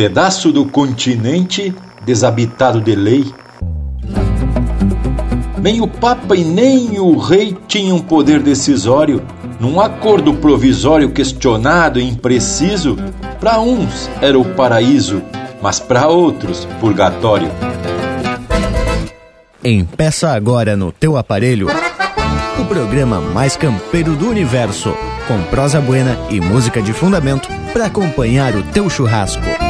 pedaço do continente desabitado de lei. Nem o Papa e nem o Rei tinham poder decisório. Num acordo provisório questionado e impreciso, para uns era o paraíso, mas para outros, purgatório. Empeça agora no teu aparelho o programa mais campeiro do universo, com prosa buena e música de fundamento para acompanhar o teu churrasco.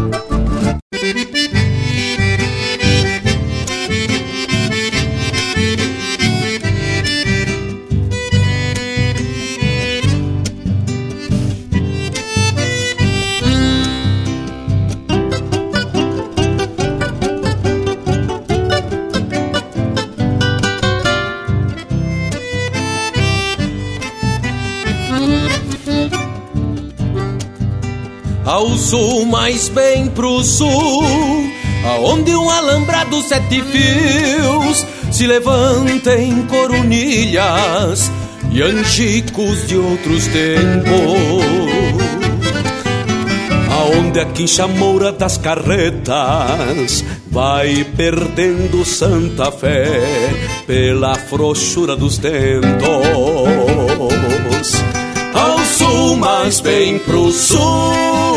Sul, mais bem pro sul, aonde um alambrado sete fios se levanta em coronilhas e anchicos de outros tempos. Aonde a quincha moura das carretas vai perdendo santa fé pela frouxura dos tentos sul, mas bem pro sul,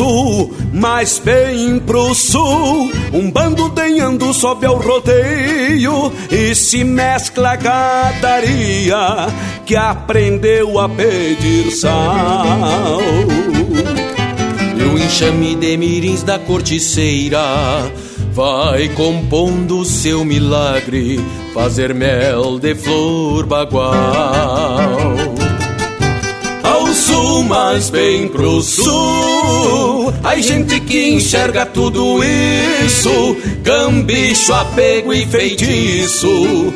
Sul, mais bem pro sul. Um bando denhando sobe ao rodeio e se mescla a gadaria que aprendeu a pedir sal. E o enxame de mirins da corticeira vai compondo seu milagre, fazer mel de flor bagual sul, mas bem pro sul. Ai, gente que enxerga tudo isso, cambicho, apego e feitiço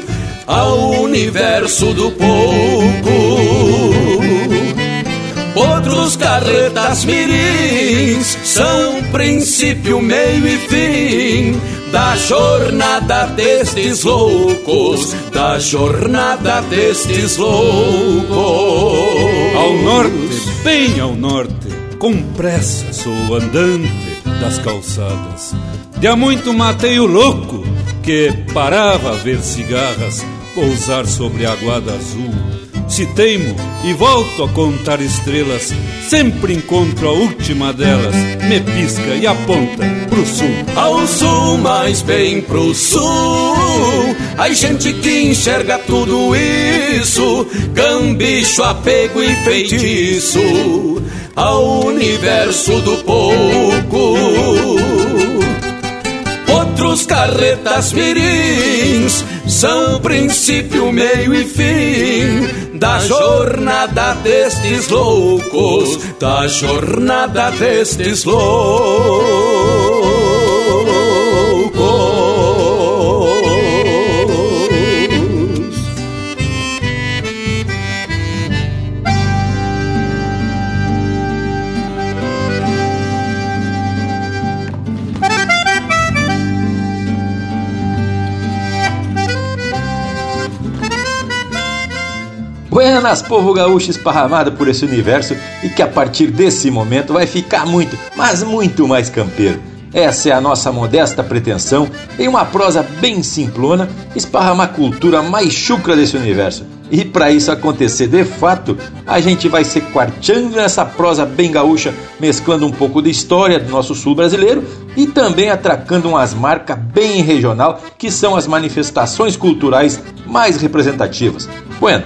ao universo do pouco. Outros carretas mirins são princípio, meio e fim da jornada destes loucos, da jornada destes loucos. Ao norte, bem ao norte, com pressa sou andante das calçadas. De há muito matei o louco que parava a ver cigarras pousar sobre a aguada azul se teimo e volto a contar estrelas, sempre encontro a última delas, me pisca e aponta pro sul. Ao sul, mais bem pro sul, ai gente que enxerga tudo isso, gambicho, apego e feitiço, ao universo do pouco. Outros carretas mirins são princípio, meio e fim da jornada destes loucos, da jornada destes loucos. Buenas, povo gaúcho esparramado por esse universo e que a partir desse momento vai ficar muito, mas muito mais campeiro. Essa é a nossa modesta pretensão, em uma prosa bem simplona, esparramar a cultura mais chucra desse universo. E para isso acontecer de fato, a gente vai se quarteando nessa prosa bem gaúcha, mesclando um pouco de história do nosso sul brasileiro e também atracando umas marcas bem regional, que são as manifestações culturais mais representativas. Bueno,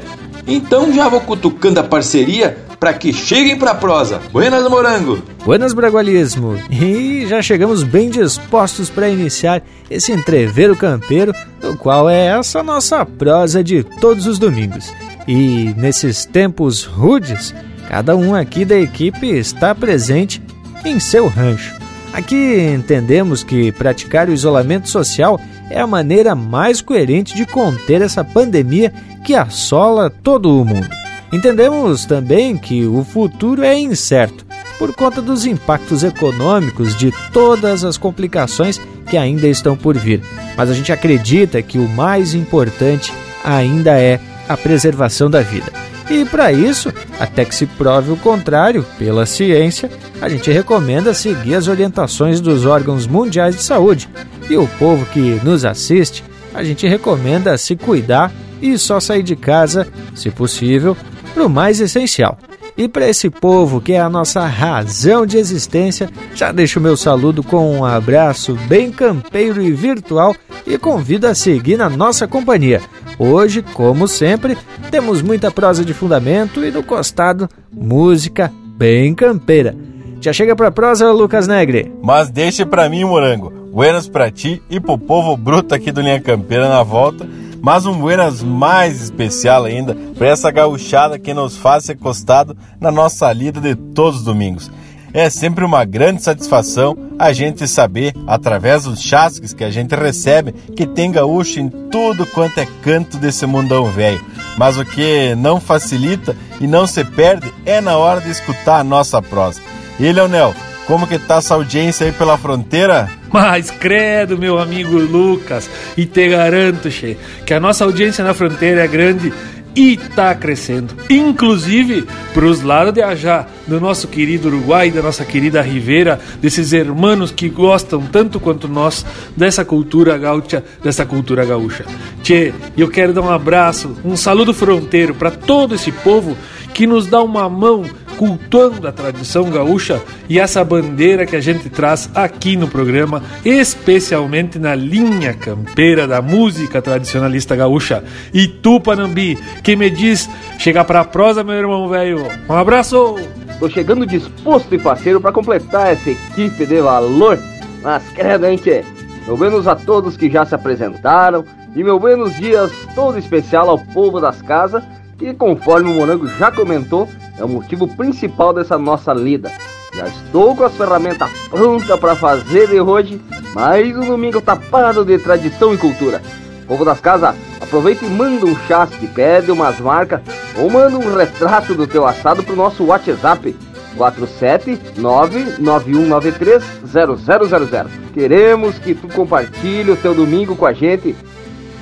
então já vou cutucando a parceria para que cheguem para a prosa. Buenas, Morango! Buenas, Bragualismo! E já chegamos bem dispostos para iniciar esse entreveiro campeiro, no qual é essa nossa prosa de todos os domingos. E nesses tempos rudes, cada um aqui da equipe está presente em seu rancho. Aqui entendemos que praticar o isolamento social é a maneira mais coerente de conter essa pandemia que assola todo o mundo. Entendemos também que o futuro é incerto por conta dos impactos econômicos de todas as complicações que ainda estão por vir, mas a gente acredita que o mais importante ainda é a preservação da vida. E para isso, até que se prove o contrário pela ciência, a gente recomenda seguir as orientações dos órgãos mundiais de saúde. E o povo que nos assiste, a gente recomenda se cuidar e só sair de casa, se possível, para o mais essencial. E para esse povo que é a nossa razão de existência, já deixo meu saludo com um abraço bem campeiro e virtual e convido a seguir na nossa companhia. Hoje, como sempre, temos muita prosa de fundamento e no costado, música bem campeira. Já chega pra prosa, Lucas Negre. Mas deixe pra mim, Morango. Buenas pra ti e pro povo bruto aqui do Linha Campeira na volta mas um buenas mais especial ainda para essa gauchada que nos faz ser costado na nossa lida de todos os domingos. É sempre uma grande satisfação a gente saber, através dos chasques que a gente recebe, que tem gaúcho em tudo quanto é canto desse mundão velho. Mas o que não facilita e não se perde é na hora de escutar a nossa prosa. E Leonel, como que tá essa audiência aí pela fronteira? Mas credo, meu amigo Lucas, e te garanto, che, que a nossa audiência na fronteira é grande e está crescendo. Inclusive para os lados de Ajá, do nosso querido Uruguai, da nossa querida Ribeira, desses hermanos que gostam tanto quanto nós dessa cultura gaúcha, dessa cultura gaúcha. Tchê, eu quero dar um abraço, um saludo fronteiro para todo esse povo que nos dá uma mão cultuando a tradição gaúcha e essa bandeira que a gente traz aqui no programa, especialmente na linha campeira da música tradicionalista gaúcha. E tu, Panambi, que me diz, chega pra prosa, meu irmão velho. Um abraço! Tô chegando disposto e parceiro para completar essa equipe de valor. Mas credo, hein, tchê? Meu buenos a todos que já se apresentaram e meu buenos dias todo especial ao povo das casas que, conforme o Morango já comentou, é o motivo principal dessa nossa lida. Já estou com as ferramentas prontas para fazer de hoje mais um domingo tapado de tradição e cultura. Povo das casas, aproveita e manda um chasque, pede umas marcas ou manda um retrato do teu assado pro nosso WhatsApp 47991930000. Queremos que tu compartilhe o teu domingo com a gente.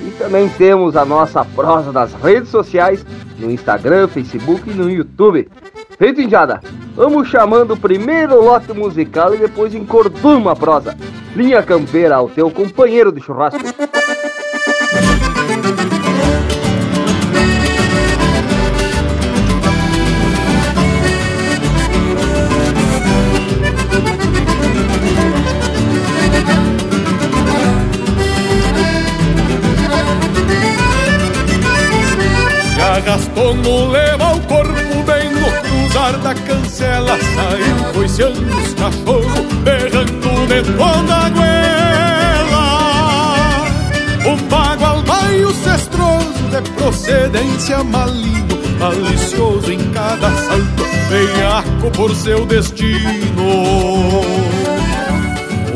E também temos a nossa prosa nas redes sociais no Instagram, Facebook e no YouTube. Feito, Indiada? Vamos chamando o primeiro lote musical e depois encorduma a prosa. Linha Campeira, o teu companheiro de churrasco. No leva o corpo bem no cruzar da cancela Saiu coiceando os cachorros, berrando de toda a goela O bagual baio cestroso de procedência maligno Malicioso em cada salto, veiaco por seu destino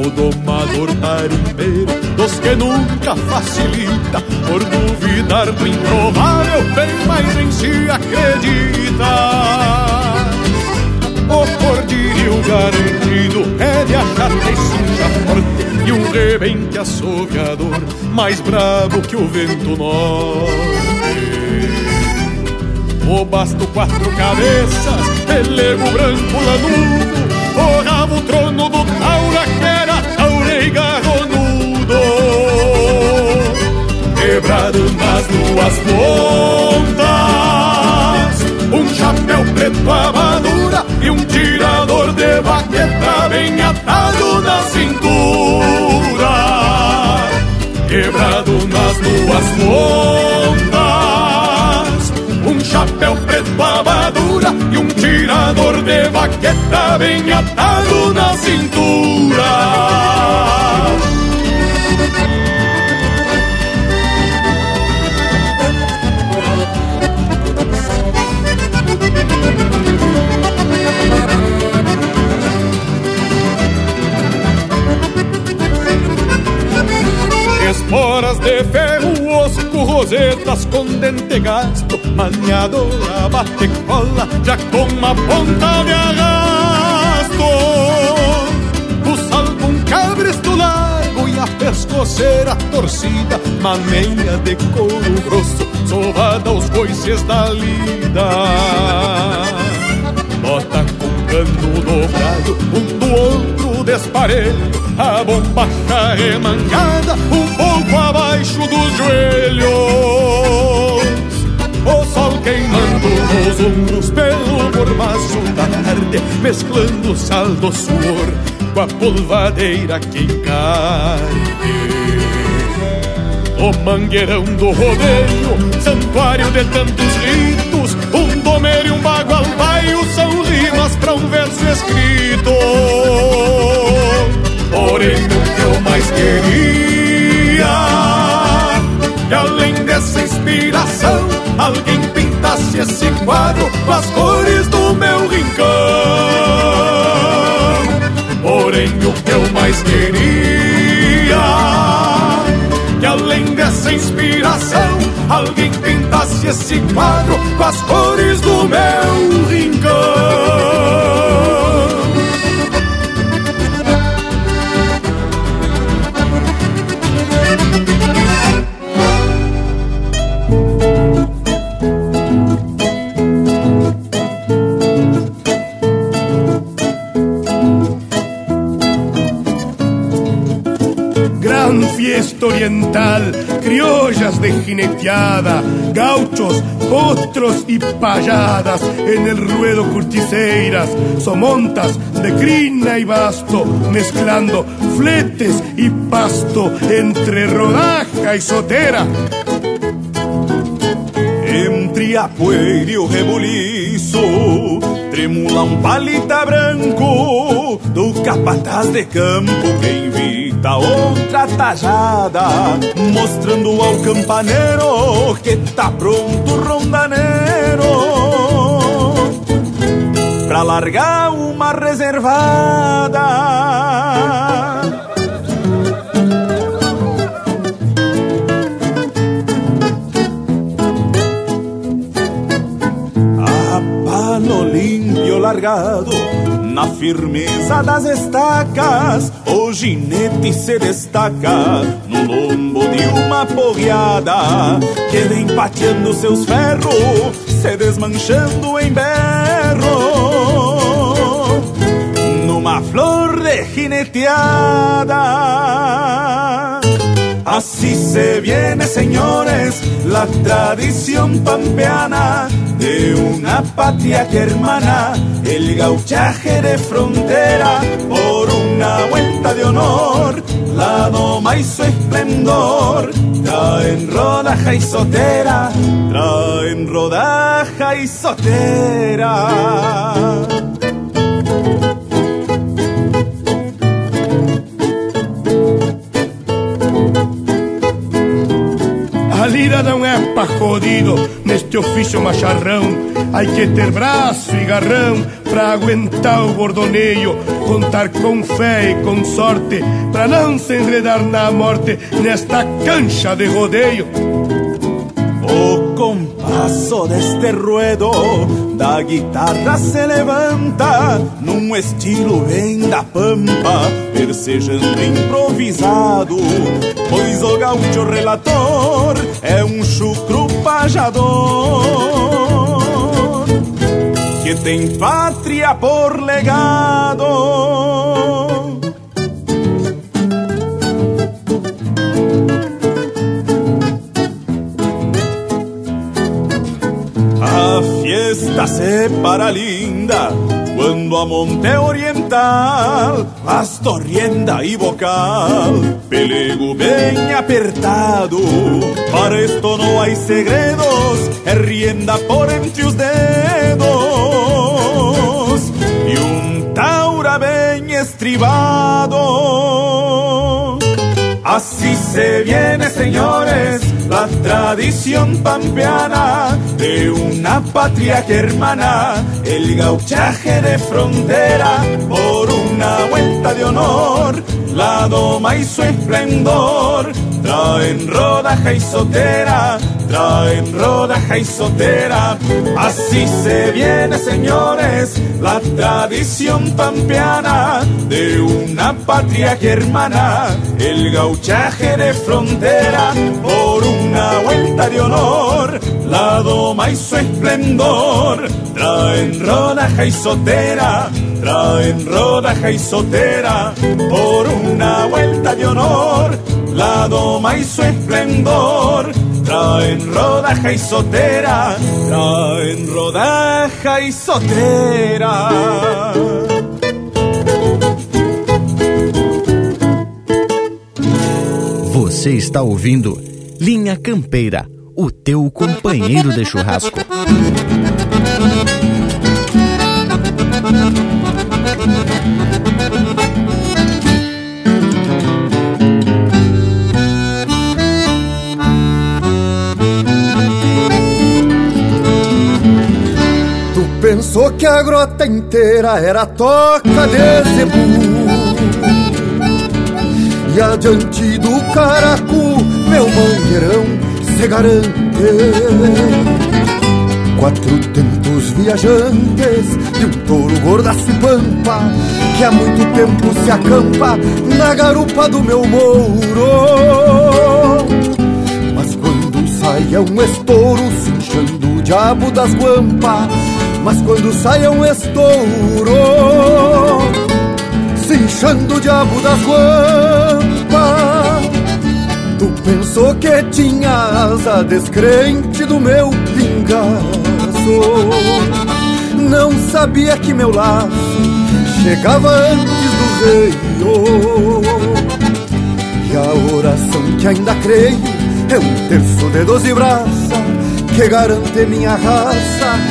o domador tarimbeiro dos que nunca facilita Por duvidar do improvável bem mais em si acredita. O cordilho garantido é de achar que suja forte E um rebente assoviador mais brabo que o vento norte. O basto quatro cabeças, pelego branco lanudo O rabo trono do taura e garronudo quebrado nas duas pontas. Um chapéu preto amadura e um tirador de baqueta bem atado na cintura. Quebrado nas duas pontas. Chapéu preto amadura e um tirador de baqueta bem atado na cintura. esporas de ferro, osco, rosetas com dente gasto, maniadora, bate cola, já com uma ponta de arrasto. O salvo cabresto largo e a pescoceira torcida, maneira de couro grosso, sovada aos coices da lida. Bota com cano dobrado, um do outro desparelho, a bombacha remangada, um pouco abaixo dos joelhos. O sol queimando nos ombros pelo mormaço da tarde, mesclando sal do suor com a polvadeira que cai. O mangueirão do rodeio, santuário de tantos ritos, um domer e um bagual paio são rimas para um verso escrito. Porém, o que eu mais queria, que além dessa inspiração, alguém pintasse esse quadro com as cores do meu rincão. Porém, o que eu mais queria, que além dessa inspiração, alguém pintasse esse quadro com as cores do meu rincão. Criollas de jineteada, gauchos, potros y payadas, en el ruedo curticeiras, somontas de crina y basto, mezclando fletes y pasto entre rodaja y sotera. Entre a poeira e o rebuliço Tremula palita branco Do capataz de campo que invita outra tajada Mostrando ao campaneiro Que tá pronto o rondaneiro. Pra largar uma reservada. Pano limpio largado, na firmeza das estacas, o ginete se destaca no lombo de uma porreada, que vem pateando seus ferros, se desmanchando em berro. Numa flor de jineteada. Así se viene, señores, la tradición pampeana de una patria que hermana el gauchaje de frontera por una vuelta de honor, la doma y su esplendor, traen rodaja y sotera, traen rodaja y sotera. A lira não é jodido neste ofício macharrão. Hay que ter braço e garrão pra aguentar o bordoneio. Contar com fé e com sorte pra não se enredar na morte nesta cancha de rodeio. O compasso deste ruedo da guitarra se levanta num estilo bem da pampa, persejando improvisado. Pois o gaúcho relator é um chucro pajador Que tem pátria por legado. A fiesta se para linda quando a monte oriental pasto, rienda e bocal, pelego bem apertado. Para esto não há segredos, é rienda por entre os dedos e um taura bem estribado. Así se viene, señores, tradición pampeana de una patria que hermana, el gauchaje de frontera por una vuelta de honor, la doma y su esplendor, traen rodaja y sotera, traen rodaja y sotera. Así se viene, señores, la tradición pampeana de una patria germana, el gauchaje de frontera por una vuelta de honor, la doma y su esplendor, traen rodaja y sotera, traen rodaja y sotera por una vuelta de honor, la doma y su esplendor, traen rodaja y sotera, traen rodaja y sotera. Você está ouvindo Linha Campeira, o teu companheiro de churrasco. Pensou que a grota inteira era toca de zebu. E adiante do caracu, meu mangueirão se garante. Quatro tentos viajantes de um touro gordaço e pampa Que há muito tempo se acampa na garupa do meu mouro Mas quando sai é um estouro cinchando o diabo das guampas Mas quando sai é um estouro Cinchando o diabo das guampas Tu pensou que tinha asa descrente do meu pingaço. Não sabia que meu laço chegava antes do reio. E a oração que ainda creio é um terço de doze braças Que garante minha raça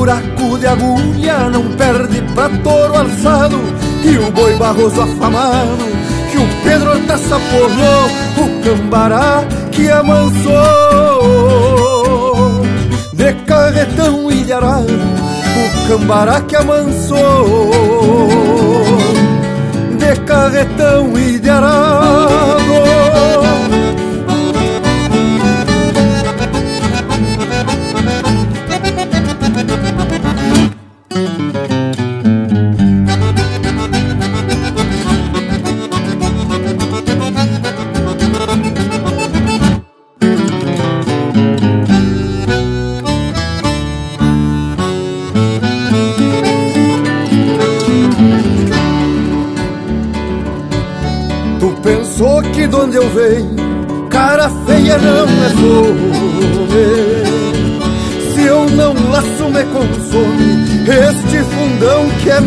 buraco de agulha Não perde pra touro alçado E o boi barroso afamado que o Pedro Hortaça porrou, o cambará que amansou. De carretão e de arado, o cambará que amansou. De carretão e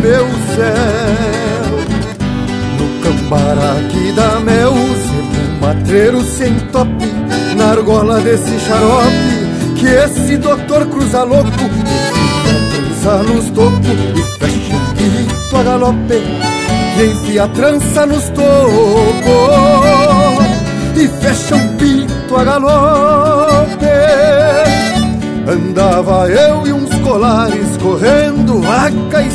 meu céu. No cambará que dá mel, sebo matreiro sem tope, na argola desse xarope, que esse doutor cruza louco, trança nos tocos e fecha o pito a galope e a trança nos tocos e fecha um pito a galope. Andava eu e uns colares correndo vaca e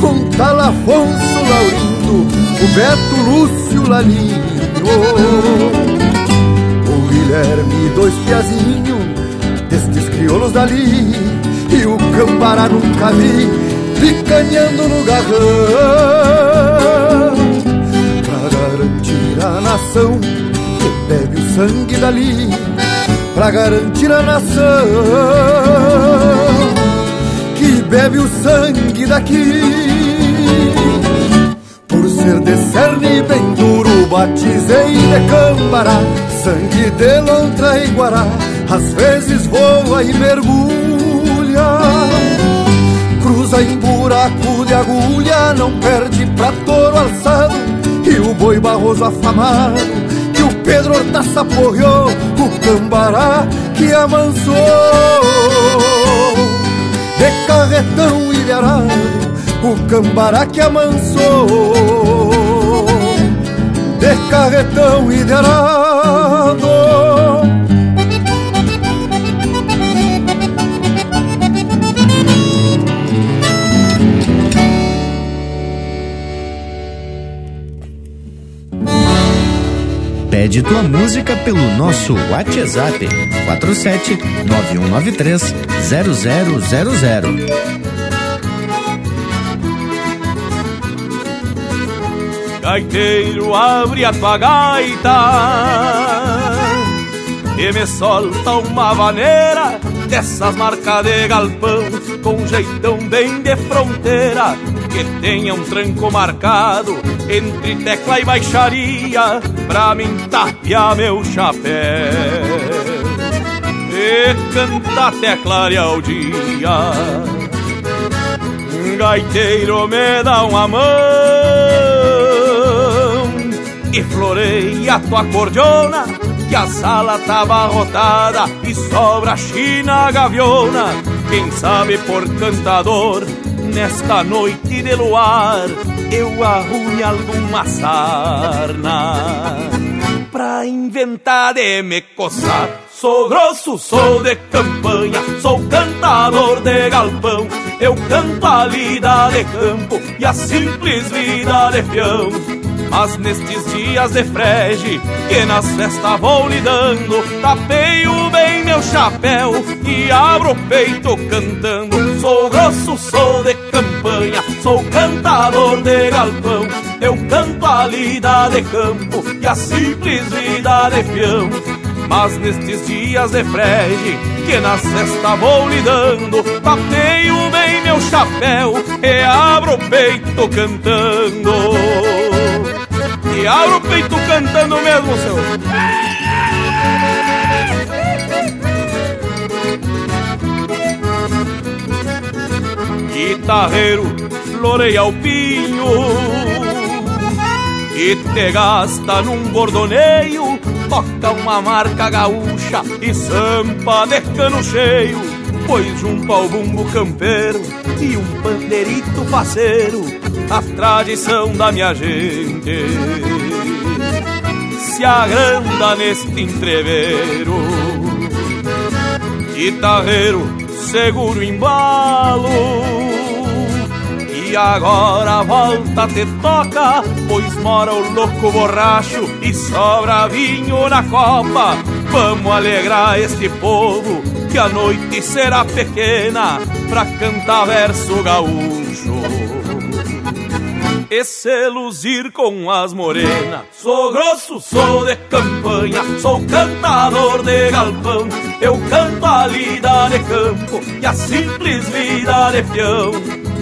com tal Afonso Laurindo, o Beto Lúcio Lalinho, o Guilherme dois piazinhos de destes crioulos dali. E o cambará nunca vi Picanhando no garrão. Pra garantir a nação Que bebe o sangue dali. Pra garantir a nação bebe o sangue daqui. Por ser de cerne bem duro Batizei de cambará Sangue de lontra e guará Às vezes voa e mergulha. Cruza em buraco de agulha Não perde pra touro alçado. E o boi barroso afamado Que o Pedro Hortaça porreou O cambará que amansou De carretão ilharado O cambará que amansou. De carretão ilharado Pede tua música pelo nosso WhatsApp 47 9193 0000. Gaiteiro, abre a tua gaita E me solta uma vaneira Dessas marcas de galpão Com jeitão bem de fronteira Que tenha um tranco marcado Entre tecla e baixaria Pra mim tapear meu chapéu. E cantar até clarear o dia. Gaiteiro me dá uma mão E floreia tua cordiona Que a sala tá abarrotada E sobra china gaviona. Quem sabe por cantador Nesta noite de luar Eu arrume alguma sarna Pra inventar de me coçar Sou grosso, sou de campanha, sou cantador de galpão. Eu canto a lida de campo e a simples vida de peão. Mas nestes dias de frege, que nas festas vou lidando, tapeio bem meu chapéu e abro o peito cantando. Sou grosso, sou de campanha, sou cantador de galpão. Eu canto a lida de campo e a simples vida de peão. Mas nestes dias de frege, que na cesta vou lidando, tapeio bem meu chapéu e abro o peito cantando. E abro o peito cantando mesmo, seu. Guitarreiro, floreia o pinho e te gasta num bordoneio toca uma marca gaúcha e sampa de cano cheio, pois junto ao bumbo campeiro e um pandeirito faceiro, a tradição da minha gente se agranda neste entreveiro. Guitarreiro, seguro embalo e agora volta te toca, pois mora o louco borracho e sobra vinho na copa. Vamos alegrar este povo, que a noite será pequena pra cantar verso gaúcho. E se luzir com as morenas. Sou grosso, sou de campanha, sou cantador de galpão. Eu canto a lida de campo e a simples vida de peão.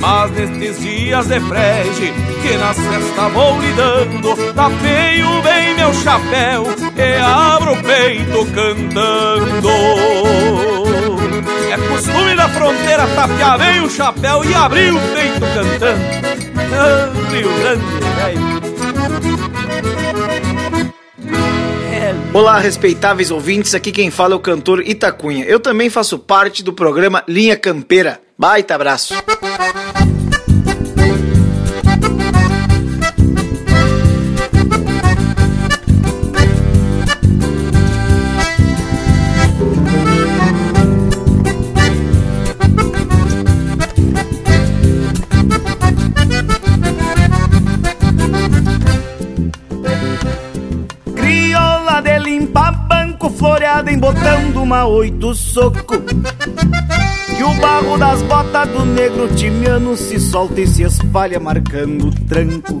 Mas nestes dias de frege, que nas festas vou lidando, tapeio bem meu chapéu e abro o peito cantando. É costume na fronteira tapear bem o chapéu e abrir o peito cantando. Ah, Rio Grande. Olá, respeitáveis ouvintes, aqui quem fala é o cantor Itacunha. Eu também faço parte do programa Linha Campeira. Baita abraço. Oito soco. Que o barro das botas do negro timiano se solta e se espalha marcando o tranco.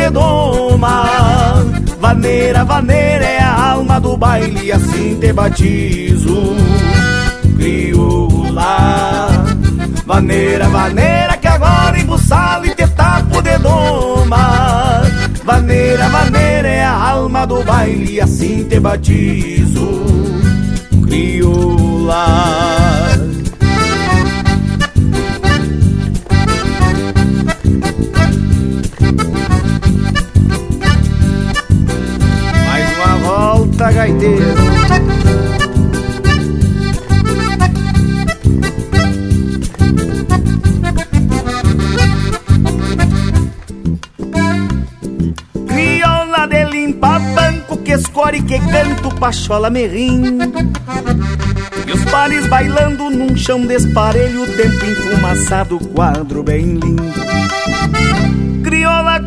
tapo de doma. Vaneira, vaneira, é a alma do baile, assim te batizo. Crioula. Vaneira, vaneira, que agora embuçado e te tapo de doma. Vaneira, vaneira, é a alma do baile, assim te batizo. Crioula. Gaiteiro. Crioula de limpa banco que escore que canto pachola merrim. E os pares bailando num chão desparelho, tempo enfumaçado, quadro bem lindo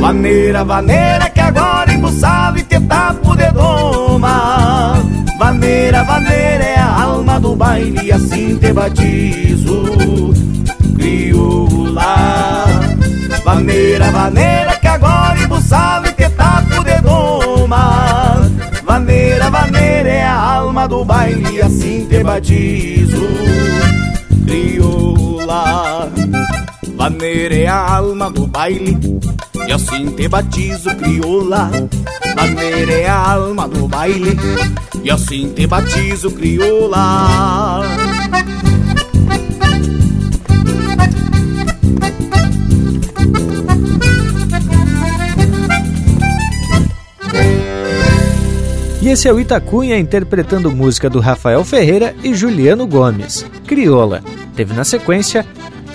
Vaneira, vaneira que agora embuçado e te tapo de doma Vaneira, vaneira é a alma do baile assim te batizo. Crioula Vaneira, vaneira que agora embuçado e te tapo de doma Vaneira, vaneira é a alma do baile assim te batizo. Crioula Vaneira é a alma do baile e assim te batizo, crioula. Maneira é a alma do baile. E assim te batizo, crioula. E esse é o Itacunha interpretando música do Rafael Ferreira e Juliano Gomes, Crioula. Teve na sequência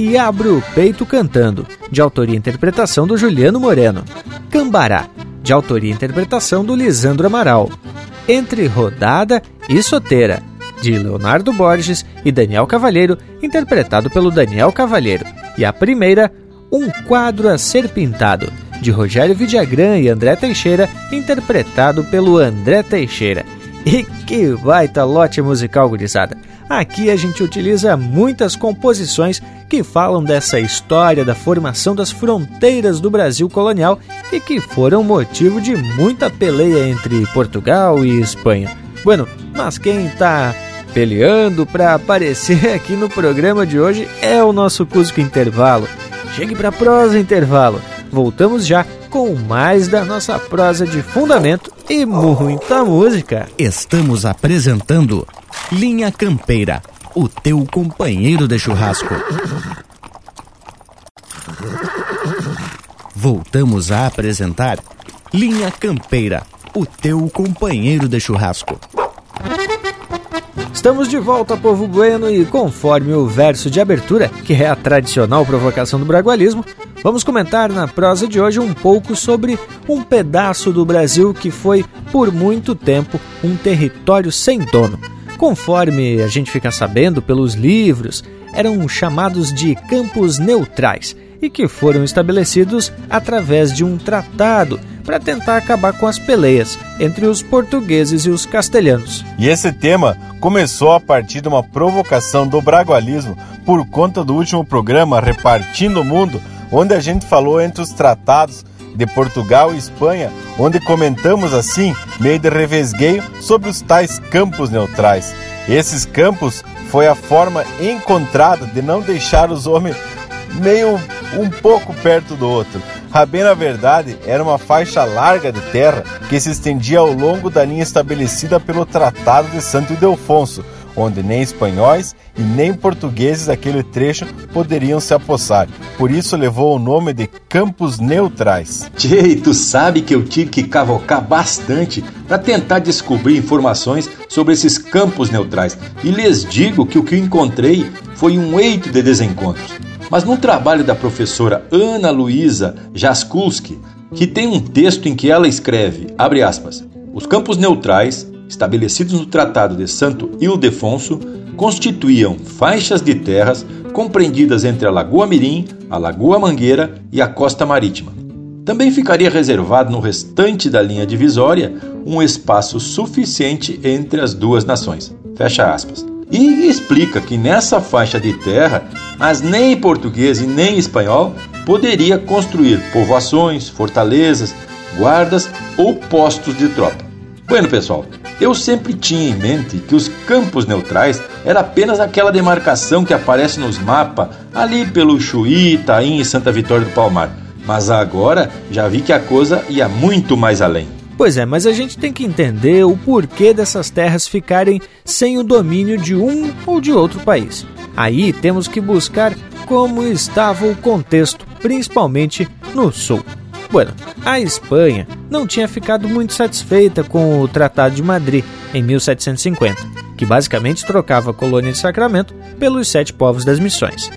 e Abro o Peito Cantando, de autoria e interpretação do Juliano Moreno. Cambará, de autoria e interpretação do Lisandro Amaral. Entre Rodada e Soteira, de Leonardo Borges e Daniel Cavalheiro, interpretado pelo Daniel Cavalheiro. E a primeira, Um Quadro a Ser Pintado, de Rogério Vidagrã e André Teixeira, interpretado pelo André Teixeira. E que baita lote musical, gurizada! Aqui a gente utiliza muitas composições que falam dessa história da formação das fronteiras do Brasil colonial e que foram motivo de muita peleia entre Portugal e Espanha. Bueno, mas quem está peleando para aparecer aqui no programa de hoje é o nosso Cusco Intervalo. Chegue para prosa intervalo. Voltamos já com mais da nossa prosa de fundamento e muita música. Estamos apresentando Linha Campeira, o teu companheiro de churrasco. Voltamos a apresentar Linha Campeira, o teu companheiro de churrasco. Estamos de volta, povo bueno, e conforme o verso de abertura, que é a tradicional provocação do bragualismo, vamos comentar na prosa de hoje um pouco sobre um pedaço do Brasil que foi, por muito tempo, um território sem dono. Conforme a gente fica sabendo pelos livros, eram chamados de campos neutrais e que foram estabelecidos através de um tratado para tentar acabar com as peleias entre os portugueses e os castelhanos. E esse tema começou a partir de uma provocação do bragualismo por conta do último programa Repartindo o Mundo, onde a gente falou entre os tratados de Portugal e Espanha, onde comentamos assim, meio de revesgueio, sobre os tais campos neutrais. Esses campos foi a forma encontrada de não deixar os homens meio um pouco perto do outro. A bem na verdade era uma faixa larga de terra que se estendia ao longo da linha estabelecida pelo Tratado de Santo Ildefonso, onde nem espanhóis e nem portugueses aquele trecho poderiam se apossar. Por isso levou o nome de Campos Neutrais. Tchê, tu sabe que eu tive que cavocar bastante para tentar descobrir informações sobre esses campos neutrais. E lhes digo que o que encontrei foi um eito de desencontros. Mas num trabalho da professora Ana Luísa Jaskulski, que tem um texto em que ela escreve, abre aspas, os campos neutrais estabelecidos no Tratado de Santo Ildefonso, constituíam faixas de terras compreendidas entre a Lagoa Mirim, a Lagoa Mangueira e a costa marítima. Também ficaria reservado no restante da linha divisória um espaço suficiente entre as duas nações. Fecha aspas. E explica que nessa faixa de terra, mas nem português e nem espanhol poderia construir povoações, fortalezas, guardas ou postos de tropa. Bueno, pessoal, eu sempre tinha em mente que os campos neutrais era apenas aquela demarcação que aparece nos mapas ali pelo Chuí, Itaim e Santa Vitória do Palmar. Mas agora já vi que a coisa ia muito mais além. Pois é, mas a gente tem que entender o porquê dessas terras ficarem sem o domínio de um ou de outro país. Aí temos que buscar como estava o contexto, principalmente no sul. Bueno, a Espanha não tinha ficado muito satisfeita com o Tratado de Madrid em 1750, que basicamente trocava a colônia de Sacramento pelos sete povos das missões.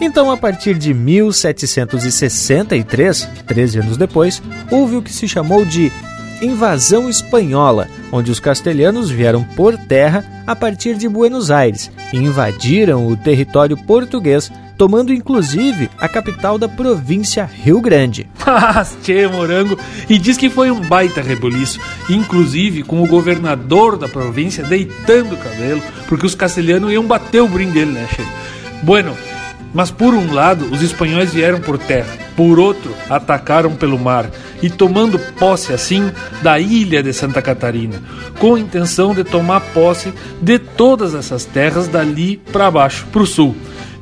Então, a partir de 1763, 13 anos depois, houve o que se chamou de Invasão Espanhola, onde os castelhanos vieram por terra a partir de Buenos Aires e invadiram o território português tomando inclusive a capital da província Rio Grande. Tchê, morango, e diz que foi um baita rebuliço, inclusive com o governador da província deitando o cabelo, porque os castelhanos iam bater o brim dele, né, che? Bueno, mas por um lado, os espanhóis vieram por terra, por outro, atacaram pelo mar e tomando posse assim da ilha de Santa Catarina, com a intenção de tomar posse de todas essas terras dali para baixo, para o sul.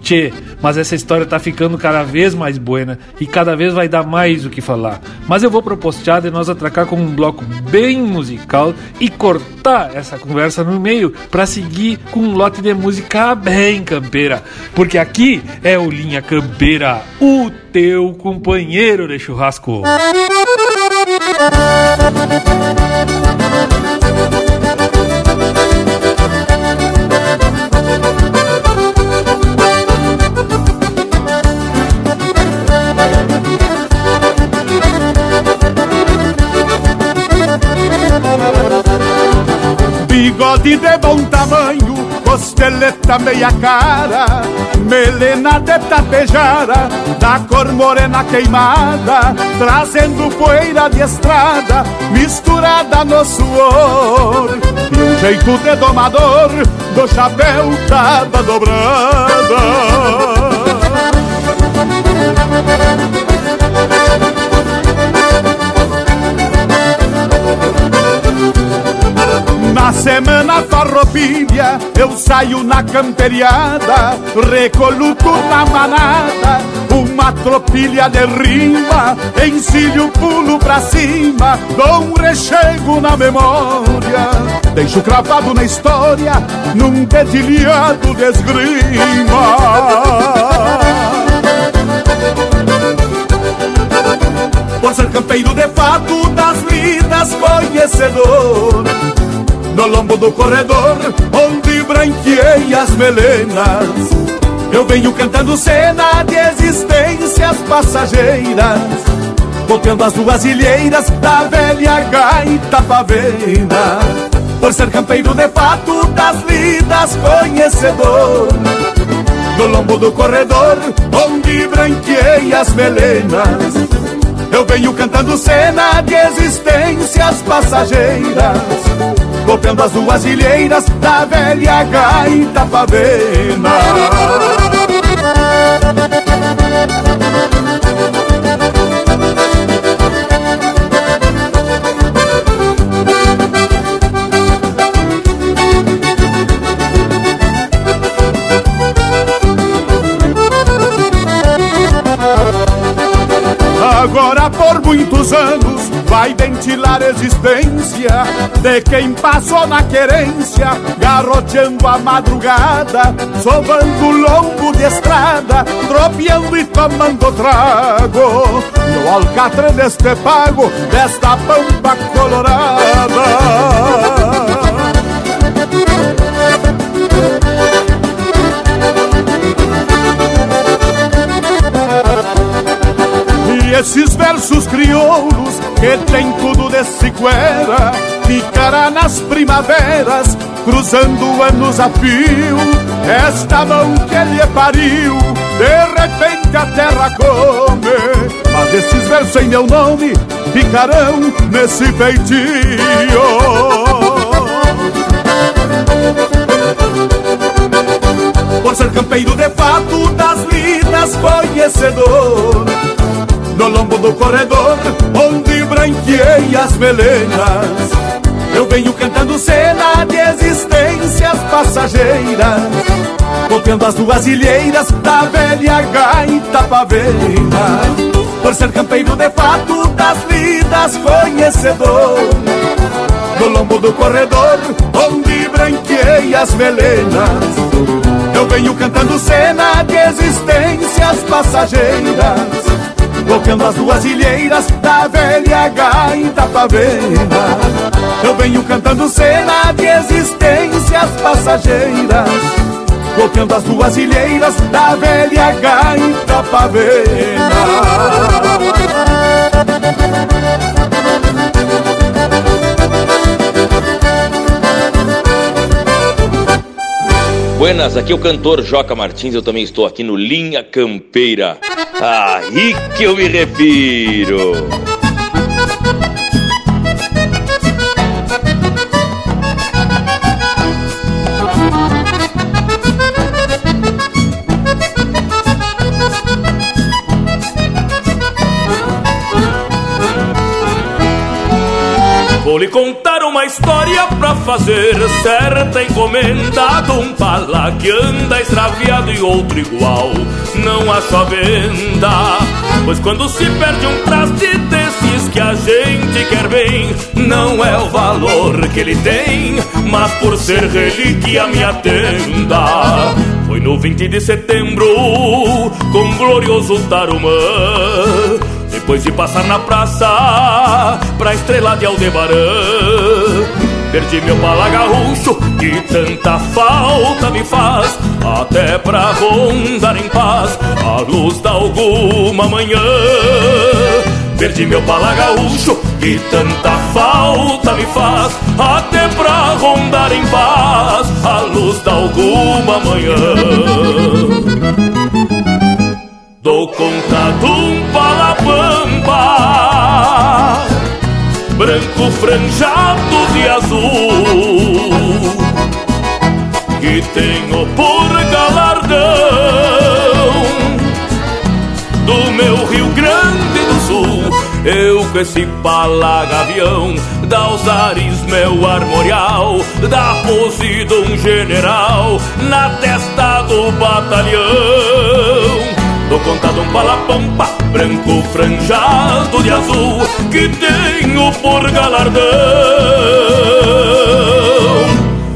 Tchê, mas essa história tá ficando cada vez mais buena e cada vez vai dar mais o que falar. Mas eu vou propostear de nós atracar com um bloco bem musical e cortar essa conversa no meio para seguir com um lote de música bem campeira. Porque aqui é o Linha Campeira, o teu companheiro de churrasco. bigode de bom tamanho, costeleta meia cara, melena de tapejara, da cor morena queimada, trazendo poeira de estrada, misturada no suor, e um jeito de domador, do chapéu tava dobrada. Na semana farroupilha eu saio na camperiada, recoluto na manada, uma tropilha de rima, encilho pulo pra cima, dou um rechego na memória, deixo cravado na história, num dedilhado de esgrima. Por ser campeiro de fato das lidas conhecedor no lombo do corredor, onde branqueei as melenas. Eu venho cantando cena de existências passageiras, golpeando as duas ilheiras da velha gaita pavena. Por ser campeiro de fato das lidas conhecedor, no lombo do corredor, onde branqueei as melenas. Eu venho cantando cena de existências passageiras golpeando as duas ilheiras da velha gaita Agora muitos anos vai ventilar a existência de quem passou na querência, garroteando a madrugada, sovando lombo de estrada, tropeando e tomando trago. No alcatra deste pago, desta pampa colorada. Esses versos crioulos que tem tudo de sequera Ficará nas primaveras, cruzando anos a fio. Esta mão que ele pariu, de repente a terra come. Mas esses versos em meu nome ficarão nesse feitio. Por ser campeiro de fato das lidas conhecedor No lombo do corredor, onde branqueei as melenas. Eu venho cantando cena de existências passageiras Copiando as duas ilheiras da velha gaita paveira. Por ser campeiro de fato das lidas conhecedor No lombo do corredor, onde branqueei as melenas. Eu venho cantando cena de existências passageiras Golpeando as duas ilheiras da velha gaita paveira Eu venho cantando cena de existências passageiras Golpeando as duas ilheiras da velha gaita paveira Buenas, aqui é o cantor Joca Martins, eu também estou aqui no Linha Campeira. Aí que eu me refiro. Vou lhe contar uma história pra fazer certa encomenda de um pala que anda extraviado e outro igual não acho a venda. Pois quando se perde um traste desses que a gente quer bem, não é o valor que ele tem, mas por ser relíquia me atenda. Foi no 20 de setembro, com glorioso Tarumã. Depois de passar na praça Pra estrela de Aldebarã Perdi meu pala gaúcho Que tanta falta me faz Até pra rondar em paz A luz da alguma manhã. Perdi meu pala gaúcho Que tanta falta me faz Até pra rondar em paz A luz da alguma manhã. Dou conta de um palapampa Branco franjado de azul Que tenho por galardão Do meu Rio Grande do Sul. Eu com esse palagavião Dá os ares meu armorial Da pose de um general Na testa do batalhão Dou conta de um palapampa branco franjado de azul Que tenho por galardão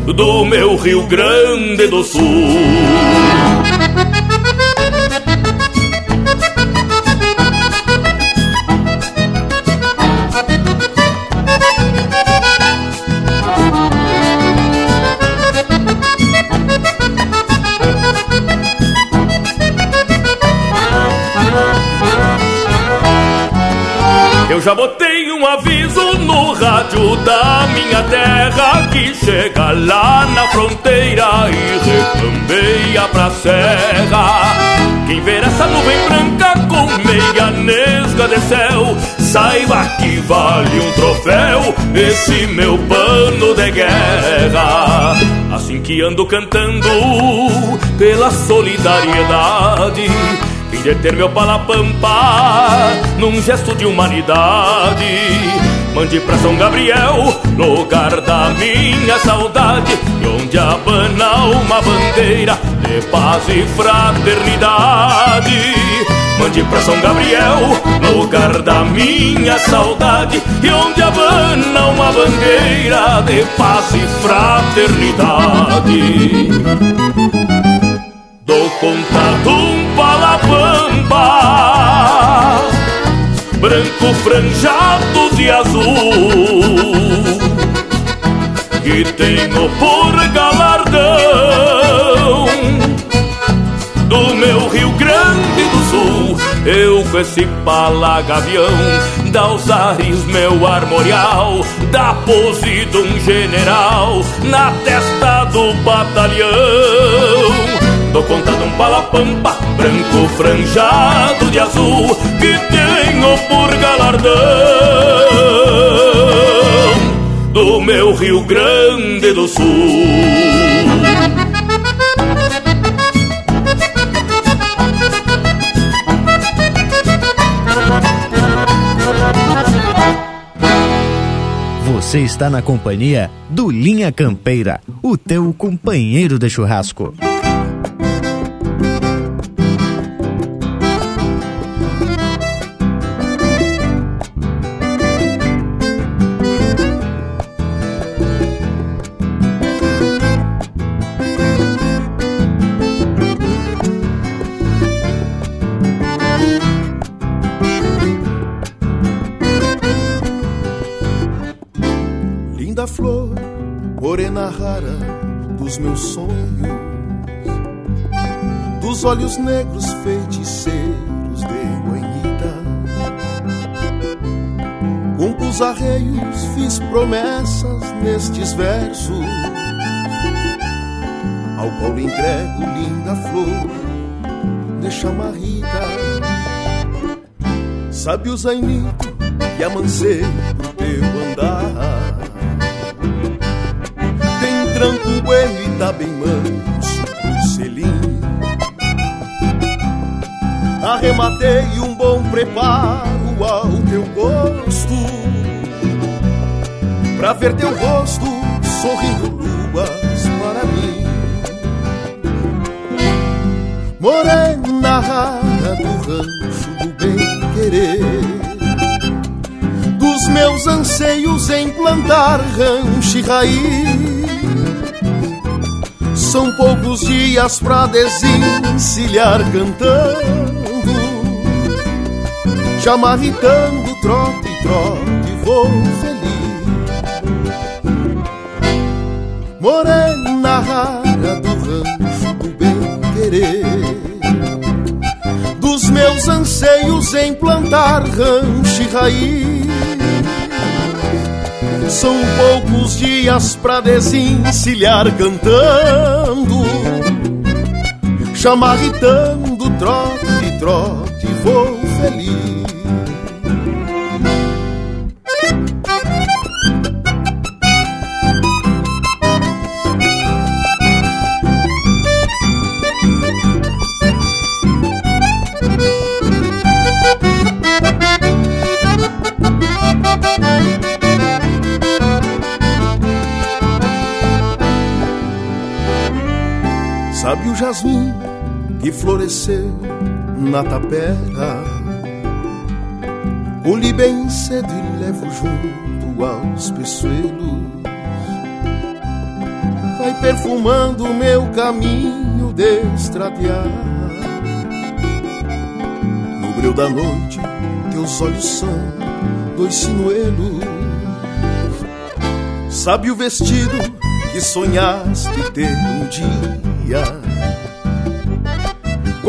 Do meu Rio Grande do Sul Eu já botei um aviso no rádio da minha terra Que chega lá na fronteira e recambeia pra serra. Quem ver essa nuvem branca com meia nesga de céu Saiba que vale um troféu esse meu pano de guerra. Assim que ando cantando pela solidariedade Deter meu palapampa num gesto de humanidade. Mande pra São Gabriel, lugar da minha saudade, e onde abana uma bandeira de paz e fraternidade. Mande pra São Gabriel, lugar da minha saudade E onde abana uma bandeira de paz e fraternidade Dou conta Branco franjado de azul. Que tenho por galardão Do meu Rio Grande do Sul. Eu com esse palagavião Dá os ares meu armorial Da pose de um general Na testa do batalhão Dou conta de um palapampa branco franjado de azul que tenho por galardão do meu Rio Grande do Sul. Você está na companhia do Linha Campeira, o teu companheiro de churrasco. Meus sonhos, dos olhos negros feiticeiros de guanhita. Com arreios fiz promessas nestes versos, ao qual entrego linda flor de chamarrita. Sabe o zainito que amancei pro teu andar Tem tranco bueno tá bem manso pro selim Arrematei um bom preparo ao teu gosto Pra ver teu rosto sorrindo luas para mim Morena rara do rancho do bem querer dos meus anseios em plantar rancho e raiz. São poucos dias pra desencilhar cantando, já marritando trote trote, vou feliz. Morena rara do rancho do bem querer dos meus anseios em plantar rancho e raiz. São poucos dias pra desencilhar cantando, chamarritando, trote, trote, vou feliz. Jasmim que floresceu na tapera? Colhi bem cedo e levo junto aos peçoelos. Vai perfumando o meu caminho de estradear. No breu da noite, teus olhos são dois sinuelos. Sabe o vestido que sonhaste ter um dia?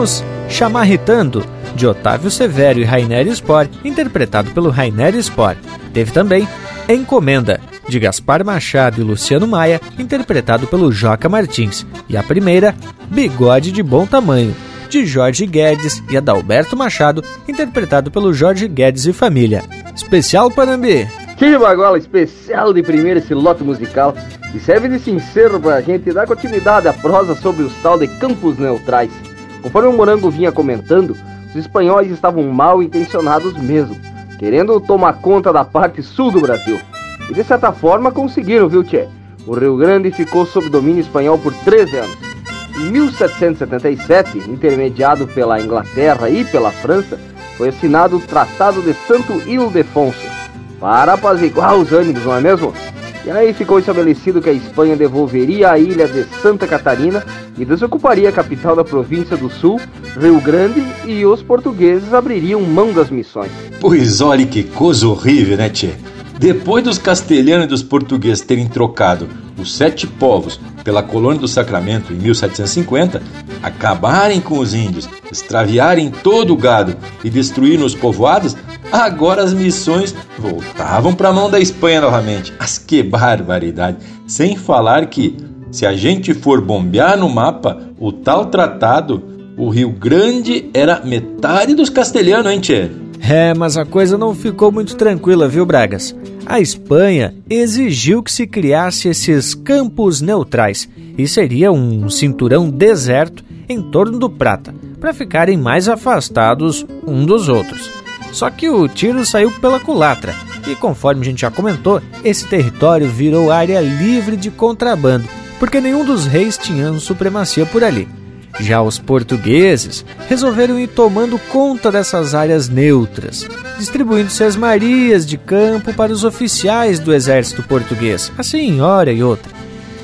Ouvimos Chamarritando, de Otávio Severo e Rainer Sport, interpretado pelo Rainer Sport. Teve também Encomenda, de Gaspar Machado e Luciano Maia, interpretado pelo Joca Martins. E a primeira, Bigode de Bom Tamanho, de Jorge Guedes e Adalberto Machado, interpretado pelo Jorge Guedes e família. Especial Panambi. Que bagola especial de primeiro esse lote musical e serve de sincero para a gente dar continuidade à prosa sobre os tal de campos neutrais. Conforme o Morango vinha comentando, os espanhóis estavam mal intencionados mesmo, querendo tomar conta da parte sul do Brasil. E de certa forma conseguiram, viu, Tchê? O Rio Grande ficou sob domínio espanhol por 13 anos. Em 1777, intermediado pela Inglaterra e pela França, foi assinado o Tratado de Santo Ildefonso, para apaziguar os ânimos, não é mesmo? E aí ficou estabelecido que a Espanha devolveria a ilha de Santa Catarina e desocuparia a capital da província do Sul, Rio Grande, e os portugueses abririam mão das missões. Pois olhe que coisa horrível, né, Tchê? Depois dos castelhanos e dos portugueses terem trocado os sete povos pela colônia do Sacramento em 1750, acabarem com os índios, extraviarem todo o gado e destruírem os povoados, agora as missões voltavam para a mão da Espanha novamente. Mas que barbaridade! Sem falar que, se a gente for bombear no mapa, o tal tratado, o Rio Grande era metade dos castelhanos, hein, Tchê? É, mas a coisa não ficou muito tranquila, viu, Bragas? A Espanha exigiu que se criasse esses campos neutrais e seria um cinturão deserto em torno do Prata, para ficarem mais afastados um dos outros. Só que o tiro saiu pela culatra e, conforme a gente já comentou, esse território virou área livre de contrabando, porque nenhum dos reis tinha supremacia por ali. Já os portugueses resolveram ir tomando conta dessas áreas neutras, distribuindo-se as marias de campo para os oficiais do exército português, assim hora e outra.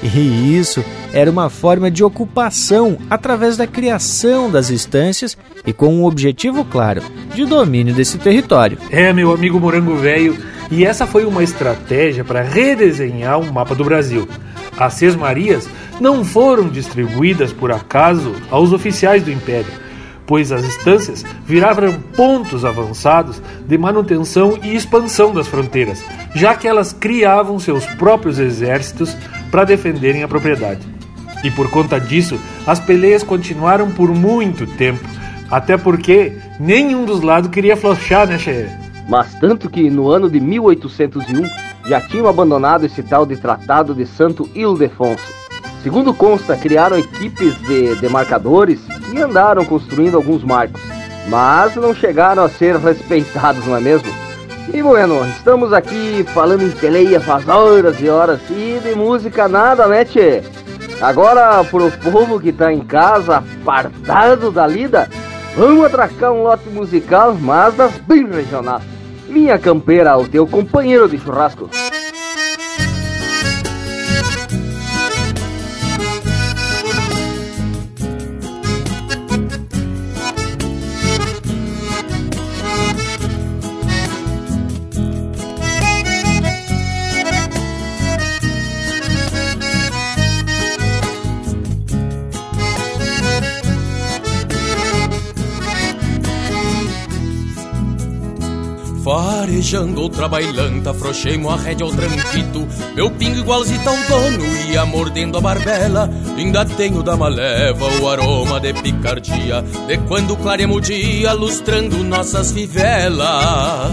E isso era uma forma de ocupação através da criação das estâncias e com um objetivo claro de domínio desse território. É, meu amigo Morango Velho, e essa foi uma estratégia para redesenhar o mapa do Brasil. As Seis Marias não foram distribuídas por acaso aos oficiais do Império, pois as estâncias viravam pontos avançados de manutenção e expansão das fronteiras, já que elas criavam seus próprios exércitos para defenderem a propriedade. E por conta disso, as peleias continuaram por muito tempo, até porque nenhum dos lados queria flochar, né, Che? Mas tanto que no ano de 1801 já tinham abandonado esse tal de Tratado de Santo Ildefonso. Segundo consta, criaram equipes de demarcadores e andaram construindo alguns marcos, mas não chegaram a ser respeitados, não é mesmo? E bueno, estamos aqui falando em peleia faz horas e horas e de música nada, né, tchê? Agora, pro povo que tá em casa, apartado da lida, vamos atracar um lote musical, mas das bem regionais. Minha campeira, o teu companheiro de churrasco. Farejando outra bailanta, afrouxei-mo a rédea ao tranquito Meu pingo igualzinho ao dono ia mordendo a barbela. Ainda tenho da maleva o aroma de picardia De quando claremos o dia lustrando nossas fivelas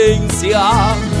querência.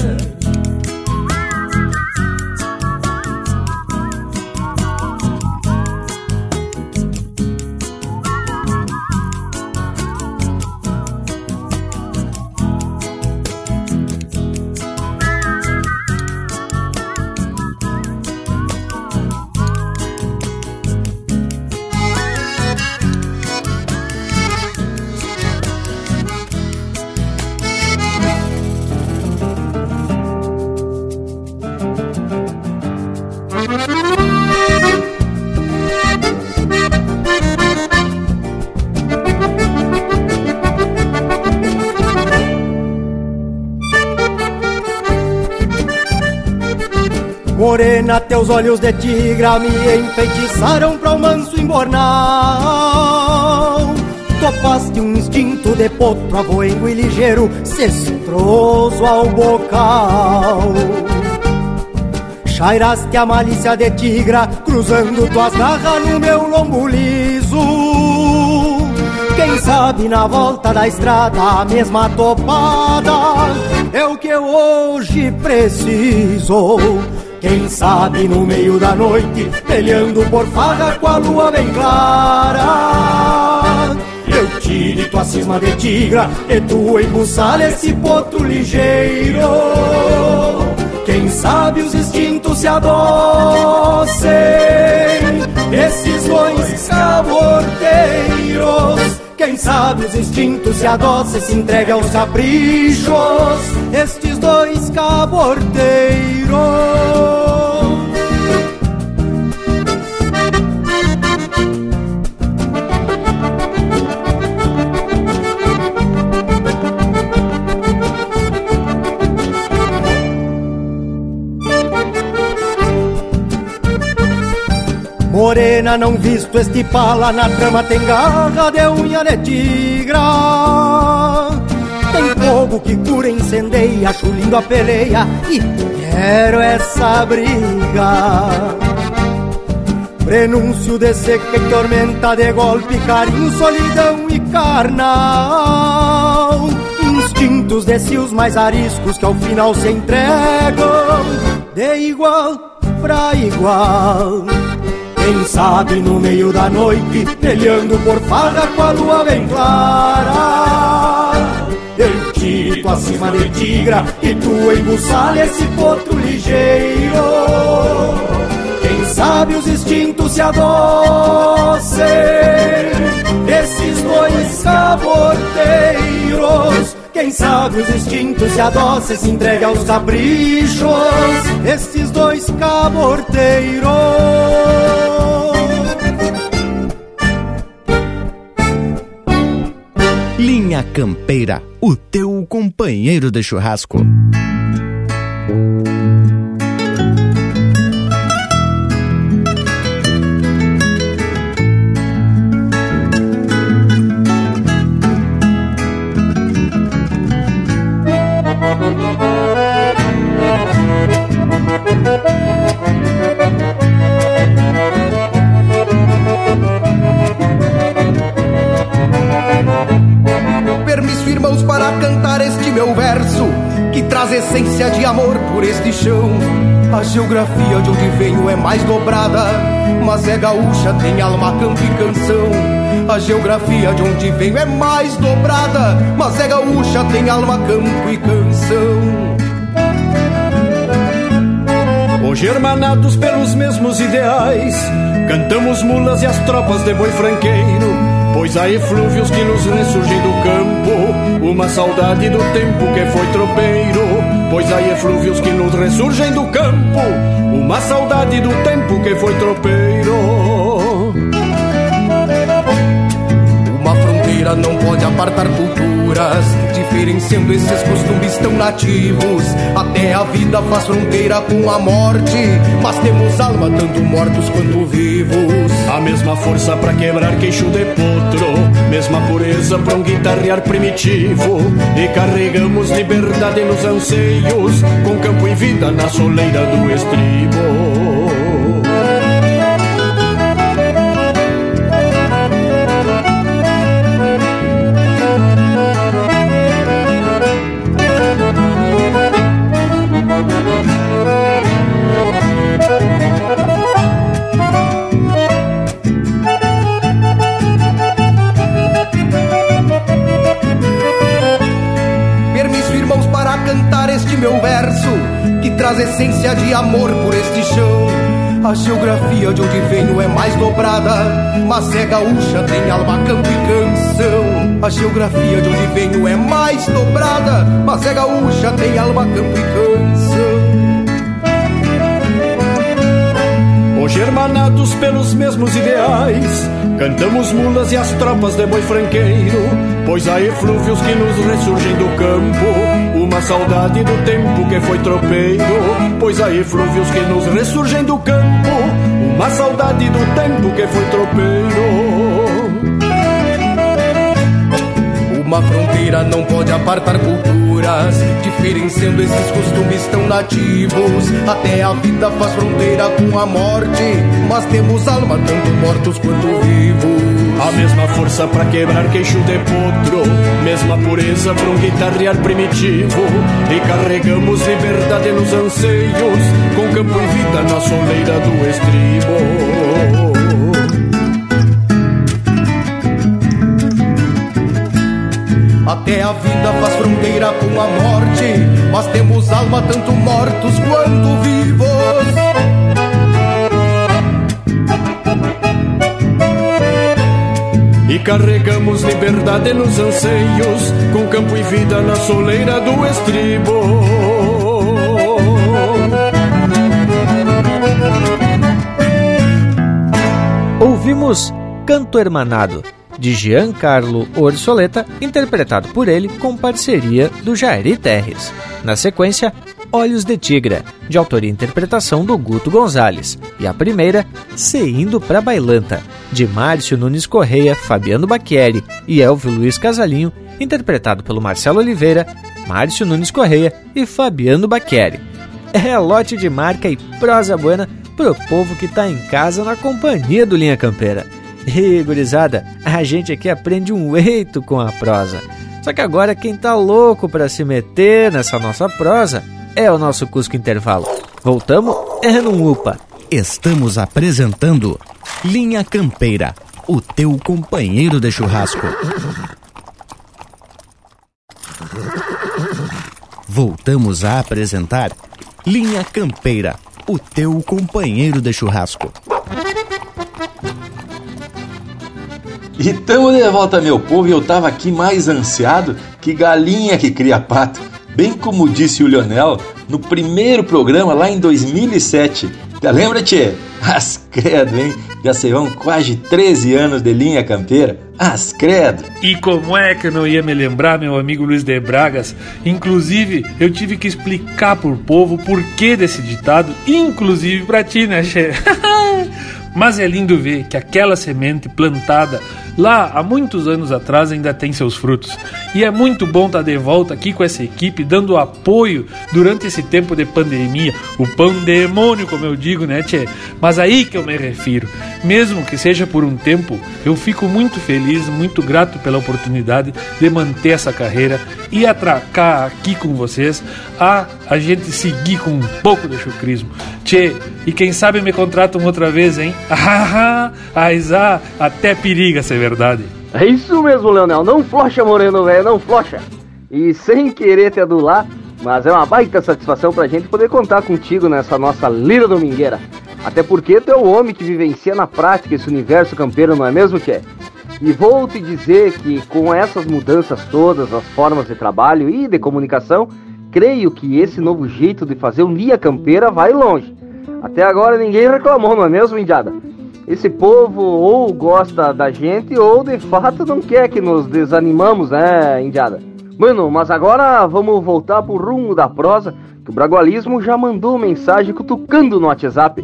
Morena, teus olhos de tigra me enfeitiçaram para o manso embornal. Topaste um instinto de potro avoengo e ligeiro, cestroso ao bocal. Chairaste a malícia de tigra, cruzando tuas garras no meu lombo liso. Quem sabe na volta da estrada a mesma topada é o que eu hoje preciso. Quem sabe no meio da noite, peleando por farra com a lua bem clara. Eu tire tua cisma de tigra e tu embuçar esse potro ligeiro. Quem sabe os instintos se adocem, esses dois caborteiros. Quem sabe os instintos se adocem, se entregue aos caprichos, estes dois caborteiros. Morena, não visto este pala na trama tem garra de unha de tigra. Tem fogo que cura, incendeia, acho lindo a peleia e quero essa briga. Prenúncio de seca e tormenta de golpe, carinho, solidão e carnal. Instintos de cios mais ariscos que ao final se entregam de igual pra igual. Quem sabe no meio da noite, trilhando por farra com a lua bem clara. Eu tito acima de tigra e tu embuçalha esse potro ligeiro. Quem sabe os instintos se adocem, esses dois caborteiros quem sabe os instintos se adoça e se entrega aos caprichos Estes dois caborteiros Linha Campeira, o teu companheiro de churrasco. A geografia de onde venho é mais dobrada, mas é gaúcha, tem alma, campo e canção. A geografia de onde venho é mais dobrada, mas é gaúcha, tem alma, campo e canção. Hoje hermanados pelos mesmos ideais, cantamos mulas e as tropas de boi franqueiro. Pois há eflúvios que nos ressurgem do campo, uma saudade do tempo que foi tropeiro. Pois há eflúvios que nos ressurgem do campo, uma saudade do tempo que foi tropeiro. Fronteira não pode apartar culturas, diferenciando esses costumes tão nativos. Até a vida faz fronteira com a morte, mas temos alma tanto mortos quanto vivos. A mesma força para quebrar queixo de potro, mesma pureza para um guitarrear primitivo. E carregamos liberdade nos anseios, com campo e vida na soleira do estribo. Traz essência de amor por este chão. A geografia de onde venho é mais dobrada, mas é gaúcha, tem alma, campo e canção. A geografia de onde venho é mais dobrada, mas é gaúcha, tem alma, campo e canção. Hoje hermanados pelos mesmos ideais, cantamos mulas e as tropas de boi franqueiro. Pois há eflúvios que nos ressurgem do campo, uma saudade do tempo que foi tropeiro. Pois há eflúvios que nos ressurgem do campo, uma saudade do tempo que foi tropeiro. Uma fronteira não pode apartar culturas, diferenciando esses costumes tão nativos. Até a vida faz fronteira com a morte, mas temos alma tanto mortos quanto vivos. A mesma força para quebrar queixo de potro, mesma pureza para um guitarrear primitivo. E carregamos liberdade nos anseios, com campo e vida na soleira do estribo. Até a vida faz fronteira com a morte, mas temos alma tanto mortos quanto vivos. E carregamos liberdade nos anseios, com campo e vida na soleira do estribo. Ouvimos Canto Hermanado, de Giancarlo Orsoleta, interpretado por ele com parceria do Jairi Terres. Na sequência, Olhos de Tigra, de autoria e interpretação do Guto Gonzalez. E a primeira, Se Indo Pra Bailanta, de Márcio Nunes Correia, Fabiano Bacchieri e Elvio Luiz Casalinho, interpretado pelo Marcelo Oliveira, Márcio Nunes Correia e Fabiano Bacchieri. É lote de marca e prosa buena pro povo que tá em casa na companhia do Linha Campeira. E, gurizada, a gente aqui aprende um eito com a prosa. Só que agora quem tá louco para se meter nessa nossa prosa é o nosso Cusco Intervalo. Voltamos é num UPA. Estamos apresentando Linha Campeira, o teu companheiro de churrasco. Voltamos a apresentar Linha Campeira, o teu companheiro de churrasco. E tamo de volta, meu povo, e eu tava aqui mais ansiado que galinha que cria pato. Bem como disse o Lionel no primeiro programa lá em 2007. Lembra, Tchê? As credo, hein? Já se vão quase 13 anos de linha campeira. As credo. E como é que eu não ia me lembrar, meu amigo Luiz de Bragas? Inclusive, eu tive que explicar pro povo o porquê desse ditado, inclusive pra ti, né, Tchê? Mas é lindo ver que aquela semente plantada lá há muitos anos atrás ainda tem seus frutos. E é muito bom estar de volta aqui com essa equipe, dando apoio durante esse tempo de pandemia, o pandemônio, como eu digo, né, tchê? Mas aí que eu me refiro. Mesmo que seja por um tempo, eu fico muito feliz, muito grato pela oportunidade de manter essa carreira e atracar aqui com vocês a a gente seguir com um pouco de chucrismo. Tchê, e quem sabe me contratam outra vez, hein? Ah, ah, até periga ser verdade. É isso mesmo, Leonel. Não flocha, Moreno, velho, não flocha. E sem querer te adular, mas é uma baita satisfação pra gente poder contar contigo nessa nossa lira domingueira. Até porque tu é o homem que vivencia na prática esse universo campeiro, não é mesmo, Tchê? E vou te dizer que com essas mudanças todas, as formas de trabalho e de comunicação, creio que esse novo jeito de fazer o Nia Campeira vai longe. Até agora ninguém reclamou, não é mesmo, Indiada? Esse povo ou gosta da gente ou de fato não quer que nos desanimamos, né, Indiada? Mano, mas agora vamos voltar pro rumo da prosa, que o Bragualismo já mandou mensagem cutucando no WhatsApp.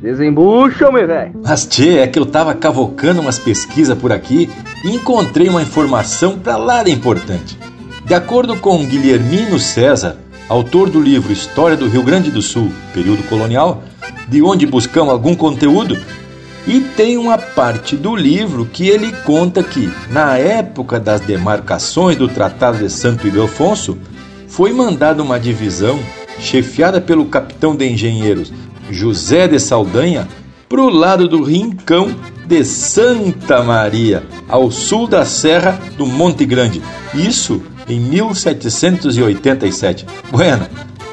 Desembucha, meu velho. Mas, tchê, é que eu tava cavocando umas pesquisas por aqui e encontrei uma informação pra lá de importante. De acordo com Guilhermino César, autor do livro História do Rio Grande do Sul, período colonial, de onde buscamos algum conteúdo, e tem uma parte do livro que ele conta que, na época das demarcações do Tratado de Santo Ildefonso, foi mandada uma divisão chefiada pelo capitão de engenheiros José de Saldanha para o lado do rincão de Santa Maria, ao sul da Serra do Monte Grande. Isso em 1787. Bueno,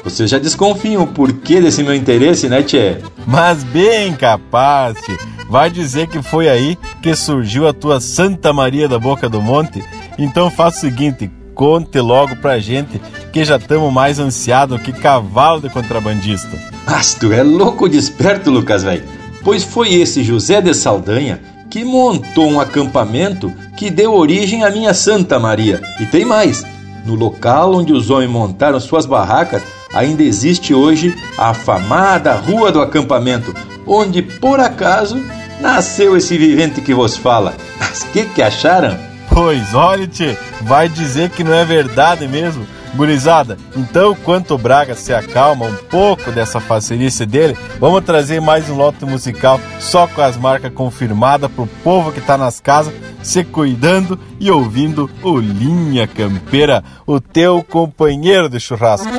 você já desconfia o porquê desse meu interesse, né, Tchê? Mas bem capaz, tchê. Vai dizer que foi aí que surgiu a tua Santa Maria da Boca do Monte? Então faça o seguinte, conte logo pra gente que já estamos mais ansiados que cavalo de contrabandista. Mas tu é louco desperto, Lucas, velho. Pois foi esse José de Saldanha que montou um acampamento que deu origem à minha Santa Maria. E tem mais: no local onde os homens montaram suas barracas, ainda existe hoje a afamada Rua do Acampamento, onde por acaso nasceu esse vivente que vos fala. Mas que que acharam? Pois olha, tchê, vai dizer que não é verdade mesmo? Gurizada, então quanto o Braga se acalma um pouco dessa facerice dele, vamos trazer mais um lote musical só com as marcas confirmadas pro povo que tá nas casas, se cuidando e ouvindo o Linha Campeira, o teu companheiro de churrasco.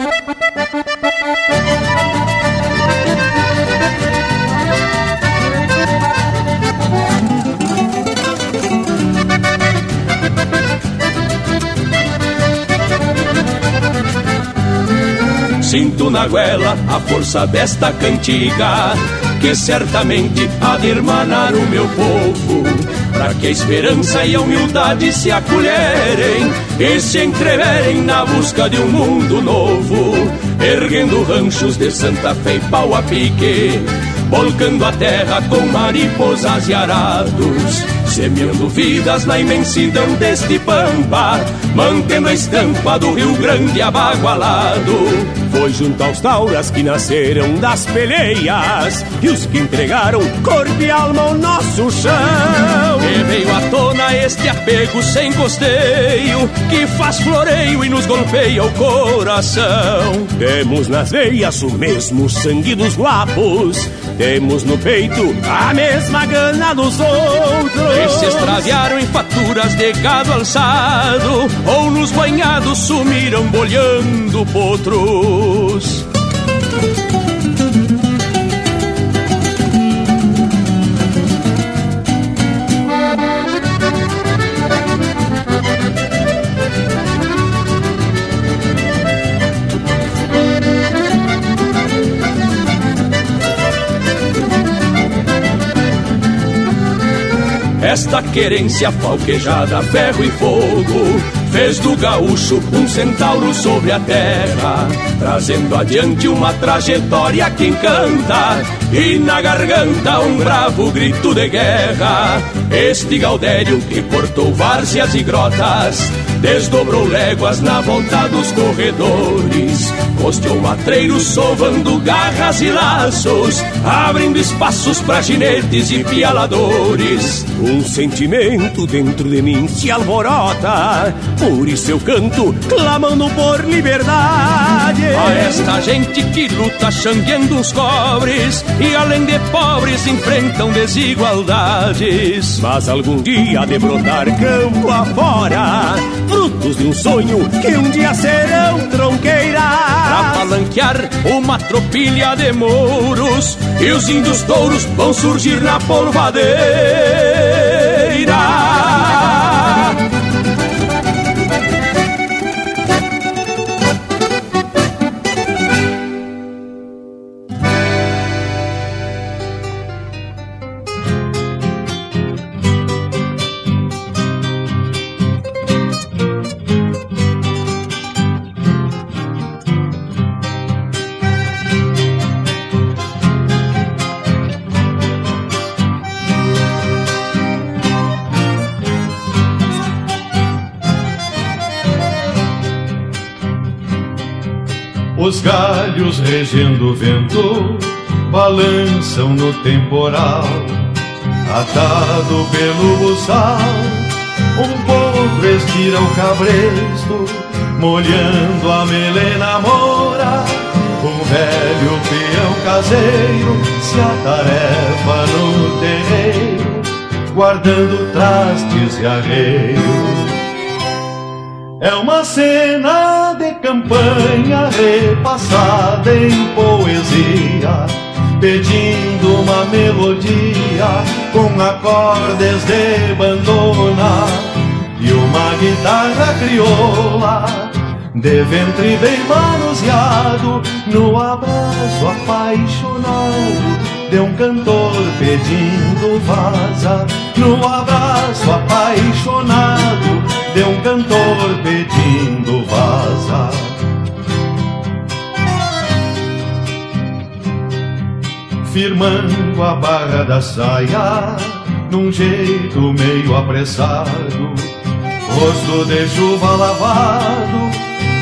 Sinto na goela a força desta cantiga, que certamente há de irmanar o meu povo, para que a esperança e a humildade se acolherem e se entreverem na busca de um mundo novo, erguendo ranchos de Santa Fé e pau a pique, volcando a terra com mariposas e arados semeando vidas na imensidão deste pampa, mantendo a estampa do Rio Grande abagualado. Foi junto aos tauras que nasceram das peleias e os que entregaram corpo e alma ao nosso chão. E veio à tona este apego sem costeio que faz floreio e nos golpeia o coração. Temos nas veias o mesmo sangue dos guapos, temos no peito a mesma gana dos outros. E se extraviaram em faturas de gado alçado ou nos banhados sumiram bolhando potros. Esta querência falquejada, ferro e fogo, fez do gaúcho um centauro sobre a terra, trazendo adiante uma trajetória que encanta, e na garganta um bravo grito de guerra. Este Gaudério que cortou várzeas e grotas, desdobrou léguas na volta dos corredores, costeou matreiros sovando garras e laços, abrindo espaços para ginetes e pialadores. Um sentimento dentro de mim se alvorota, por isso eu canto, clamando por liberdade. A esta gente que luta xangueando os cobres, e além de pobres enfrentam desigualdades. Mas algum dia de brotar campo afora, frutos de um sonho que um dia serão tronqueira. Pra palanquear uma tropilha de mouros, e os índios touros vão surgir na polvadeira. Os galhos regendo o vento balançam no temporal, atado pelo buçal. Um povo estira o cabresto, molhando a melena mora. Um velho peão caseiro se atarefa no terreiro, guardando trastes e arreios. É uma cena campanha repassada em poesia, pedindo uma melodia com acordes de bandona e uma guitarra crioula de ventre bem manuseado. No abraço apaixonado de um cantor pedindo vaza. No abraço apaixonado de um cantor pedindo vaza. Firmando a barra da saia, num jeito meio apressado, rosto de chuva lavado,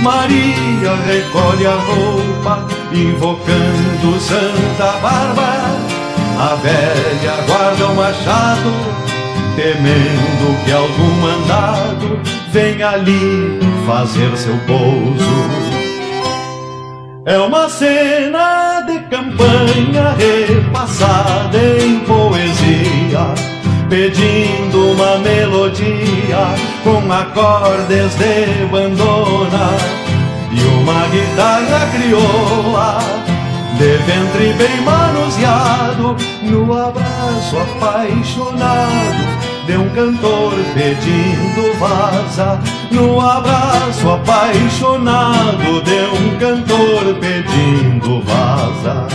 Maria recolhe a roupa, invocando Santa Bárbara. A velha guarda o machado temendo que algum mandado venha ali fazer seu pouso. É uma cena de campanha repassada em poesia, pedindo uma melodia com acordes de bandona e uma guitarra crioula de ventre bem manuseado, no abraço apaixonado de um cantor pedindo vaza, no abraço apaixonado de um cantor pedindo vaza.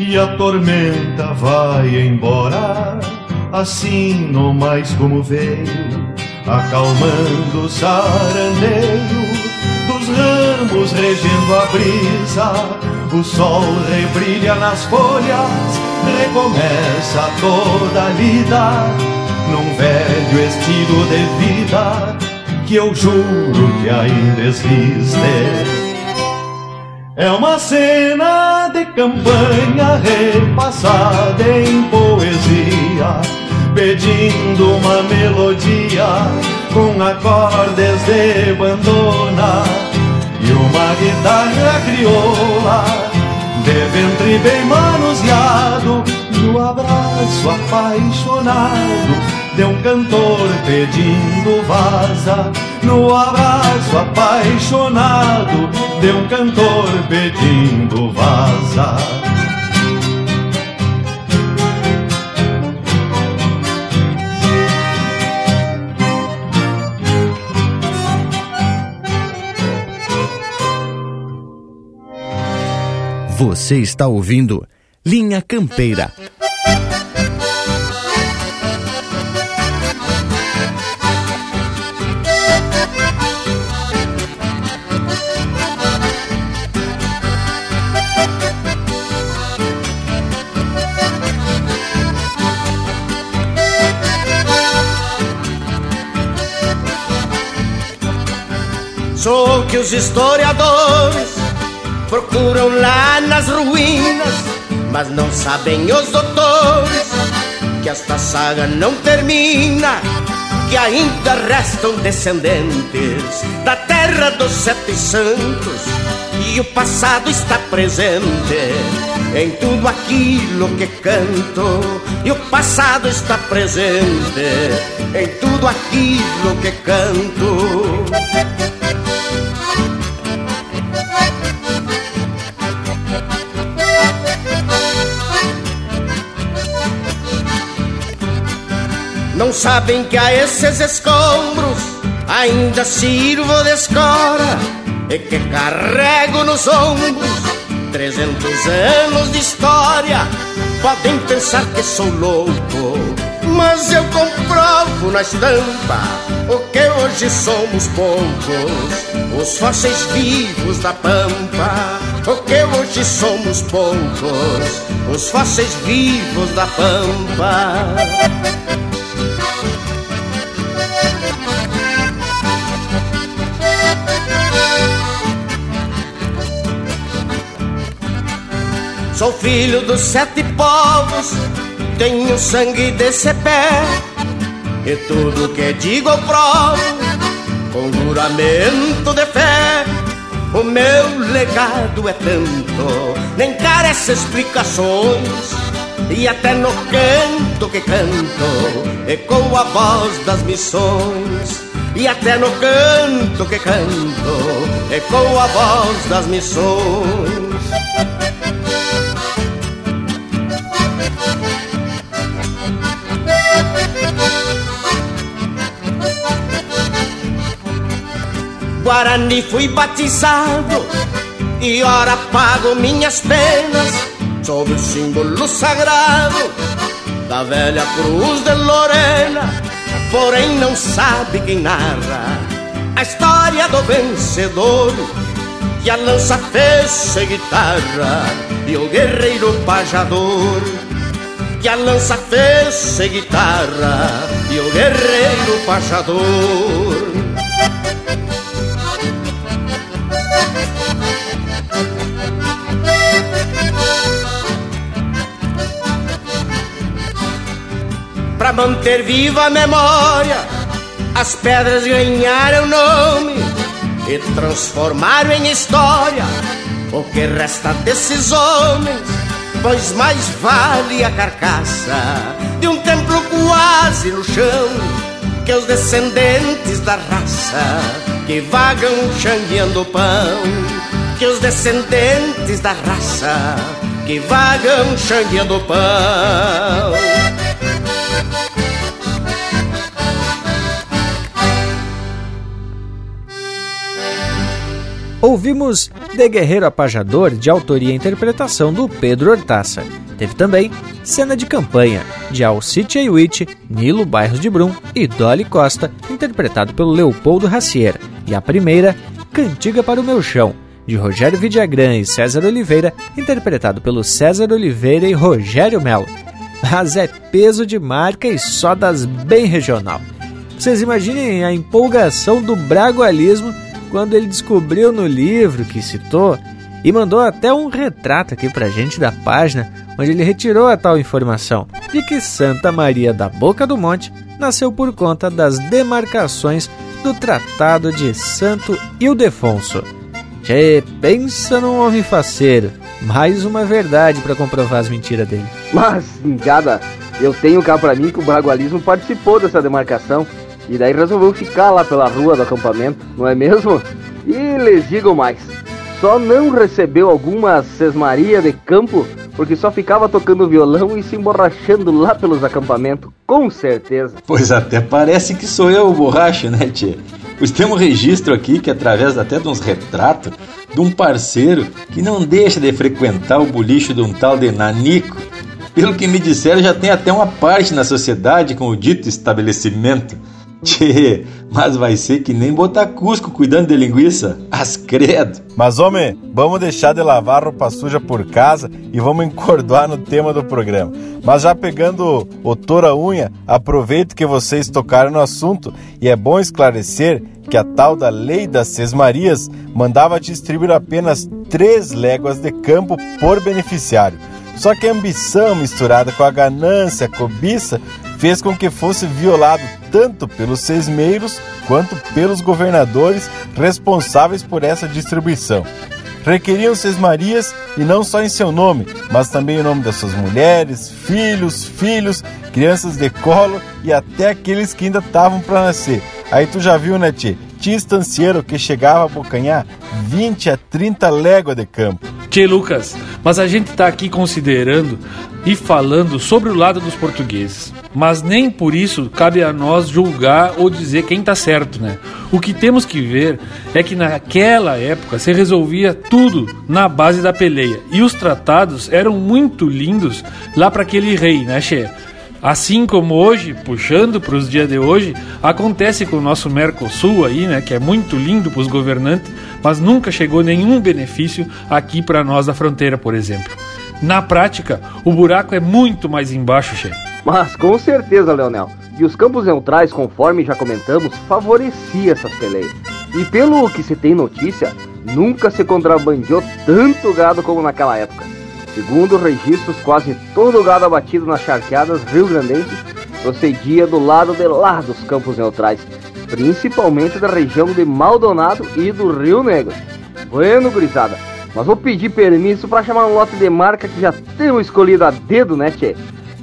E a tormenta vai embora, assim não mais como veio acalmando o sarandeio dos ramos regendo a brisa. O sol rebrilha nas folhas, recomeça toda a lida num velho estilo de vida que eu juro que ainda existe. É uma cena de campanha repassada em poesia pedindo uma melodia com acordes de bandona e uma guitarra crioula de ventre bem manuseado no abraço apaixonado de um cantor pedindo vaza. No abraço apaixonado de um cantor pedindo vaza Você está ouvindo Linha Campeira. Sou que os historiadores procuram lá nas ruínas, mas não sabem os doutores que esta saga não termina, que ainda restam descendentes da terra dos sete santos e o passado está presente em tudo aquilo que canto. E o passado está presente em tudo aquilo que canto. Não sabem que a esses escombros ainda sirvo de escora e que carrego nos ombros trezentos anos de história. Podem pensar que sou louco, mas eu comprovo na estampa o que hoje somos poucos, os fósseis vivos da pampa. O que hoje somos poucos, os fósseis vivos da pampa. Sou filho dos sete povos, tenho sangue desse pé. E tudo que digo eu provo, com juramento de fé. O meu legado é tanto, nem carece explicações. E até no canto que canto, ecoa a voz das missões. E até no canto que canto, ecoa a voz das missões. Guarani fui batizado e ora pago minhas penas sob o símbolo sagrado da velha cruz de Lorena. Porém, não sabe quem narra a história do vencedor que a lança fez ser guitarra e o guerreiro pajador. Que a lança fez ser guitarra e o guerreiro pajador. Para manter viva a memória, as pedras ganharam nome e transformaram em história. O que resta desses homens, pois mais vale a carcaça de um templo quase no chão que os descendentes da raça que vagam xangueando pão, que os descendentes da raça que vagam xangueando pão. Ouvimos De Guerreiro Apajador, de autoria e interpretação do Pedro Hortaça. Teve também Cena de Campanha, de Alcite Aiwit, Nilo Bairros de Brum e Dolly Costa, interpretado pelo Leopoldo Racier. E a primeira, Cantiga para o Meu Chão, de Rogério Vidagrã e César Oliveira, interpretado pelo César Oliveira e Rogério Melo. Mas é peso de marca e só das bem regional. Vocês imaginem a empolgação do bragualismo quando ele descobriu no livro que citou e mandou até um retrato aqui pra gente da página onde ele retirou a tal informação de que Santa Maria da Boca do Monte nasceu por conta das demarcações do Tratado de Santo Ildefonso. Che, pensa num homem faceiro. Mais uma verdade para comprovar as mentiras dele. Mas, engada, eu tenho cá para mim que o bragualismo participou dessa demarcação e daí resolveu ficar lá pela rua do acampamento, não é mesmo? E lhes digo mais: só não recebeu alguma sesmaria de campo porque só ficava tocando violão e se emborrachando lá pelos acampamentos, com certeza. Pois até parece que sou eu o borracha, né, tchê? Pois tem um registro aqui que, através até de uns retratos, de um parceiro que não deixa de frequentar o bulicho de um tal de Nanico. Pelo que me disseram, já tem até uma parte na sociedade com o dito estabelecimento. Tchê, mas vai ser que nem botar Cusco cuidando de linguiça. As credo. Mas, homem, vamos deixar de lavar roupa suja por casa e vamos encordoar no tema do programa. Mas já pegando o Tora Unha, aproveito que vocês tocaram no assunto e é bom esclarecer que a tal da Lei das Sesmarias mandava distribuir apenas três léguas de campo por beneficiário. Só que a ambição misturada com a ganância, a cobiça, fez com que fosse violado tanto pelos sesmeiros quanto pelos governadores responsáveis por essa distribuição. Requeriam sesmarias e não só em seu nome, mas também em nome das suas mulheres, filhos, filhos, crianças de colo e até aqueles que ainda estavam para nascer. Aí tu já viu, né, tchê? Estancieiro que chegava a bocanhar 20 a 30 léguas de campo. Tchê Lucas, mas a gente está aqui considerando e falando sobre o lado dos portugueses. Mas nem por isso cabe a nós julgar ou dizer quem está certo, né? O que temos que ver é que naquela época se resolvia tudo na base da peleia. E os tratados eram muito lindos lá para aquele rei, né, Che? Assim como hoje, puxando para os dias de hoje, acontece com o nosso Mercosul aí, né, que é muito lindo para os governantes, mas nunca chegou nenhum benefício aqui para nós da fronteira, por exemplo. Na prática, o buraco é muito mais embaixo, Che. Mas com certeza, Leonel. E os campos neutrais, conforme já comentamos, favorecia essas peleias. E pelo que se tem notícia, nunca se contrabandeou tanto gado como naquela época. Segundo registros, quase todo o gado abatido nas charqueadas rio-grandenses procedia do lado de lá dos campos neutrais, principalmente da região de Maldonado e do Rio Negro. Bueno, gurizada, mas vou pedir permisso para chamar um lote de marca que já temos escolhido a dedo, né, tchê?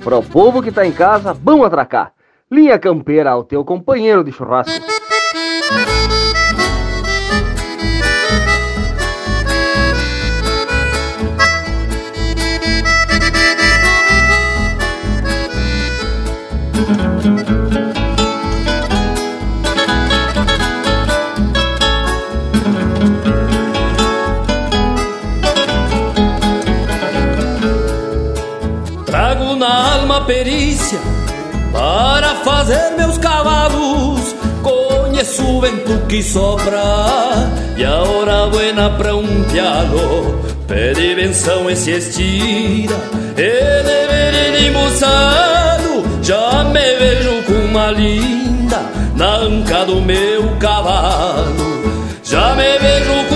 O povo que tá em casa, vamos atracar. Linha Campeira, o teu companheiro de churrasco. Perícia para fazer meus cavalos. Conheço o vento que sopra e a hora buena pra um pialo. Pede benção e se estira, e de ver embuçado, já me vejo com uma linda na anca do meu cavalo. Já me vejo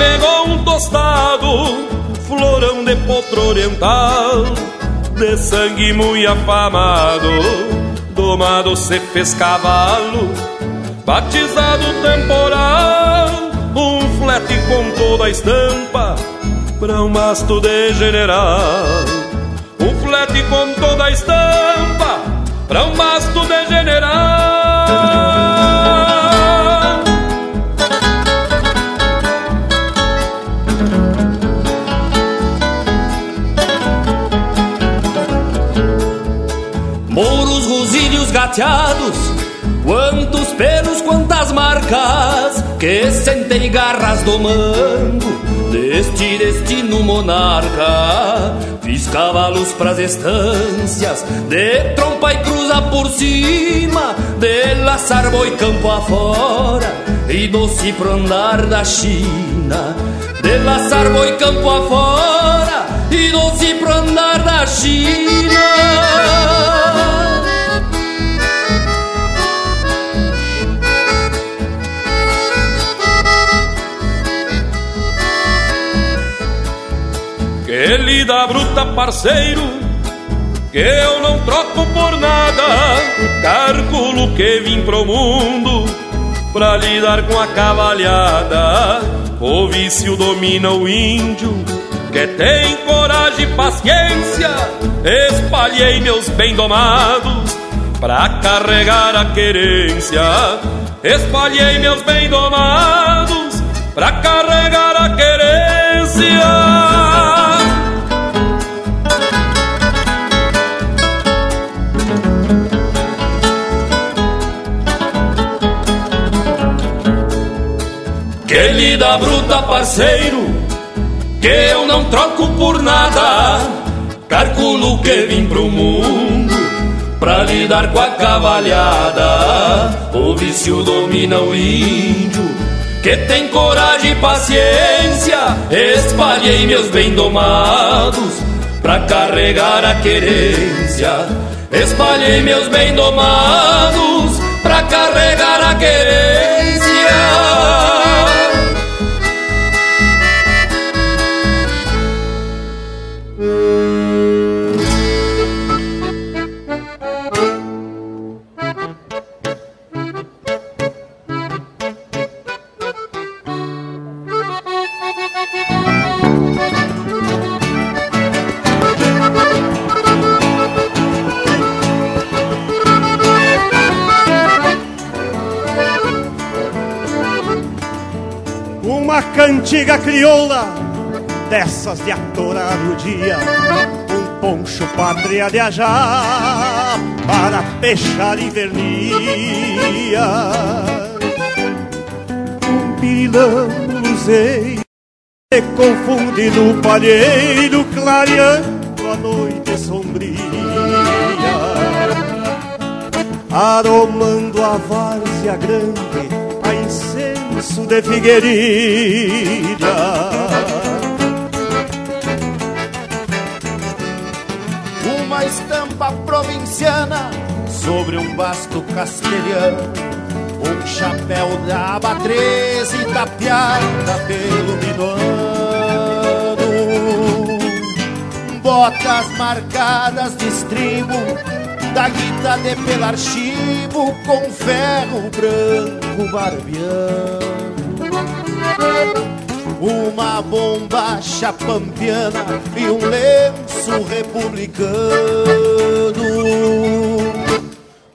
entregou um tostado, florão de potro oriental, de sangue muito afamado. Domado se fez cavalo, batizado temporal, um flete com toda a estampa, pra um masto de general. Um flete com toda a estampa, pra um masto de general. Quantos pelos, quantas marcas, que sentei garras do mango, deste destino monarca. Fiz cavalos pras estâncias, de trompa e cruza por cima, de laçar boi campo afora, e doce pro andar da China. De laçar boi campo afora, e doce pro andar da China. Que lida bruta, parceiro, que eu não troco por nada. Cálculo que vim pro mundo pra lidar com a cavalhada. O vício domina o índio, que tem coragem e paciência. Espalhei meus bem domados pra carregar a querência. Espalhei meus bem domados pra carregar a querência. Que lida bruta, parceiro, que eu não troco por nada. Calculo que vim pro mundo pra lidar com a cavalhada. O vício domina o índio, que tem coragem e paciência. Espalhei meus bem domados pra carregar a querência. Espalhei meus bem domados pra carregar a querência. Uma cantiga crioula dessas de atorar o dia Um poncho pátria de ajá para peixar invernia Um pirilão luzeiro se confunde no palheiro Clareando a noite sombria. Aromando a várzea grande incenso de figueirilha Uma estampa provinciana sobre um vasto castelhano Um chapéu da aba 13 tapeada pelo minuano Botas marcadas de estribo da guita de pelarchivo com ferro branco barbeando uma bombacha pampiana e um lenço republicano.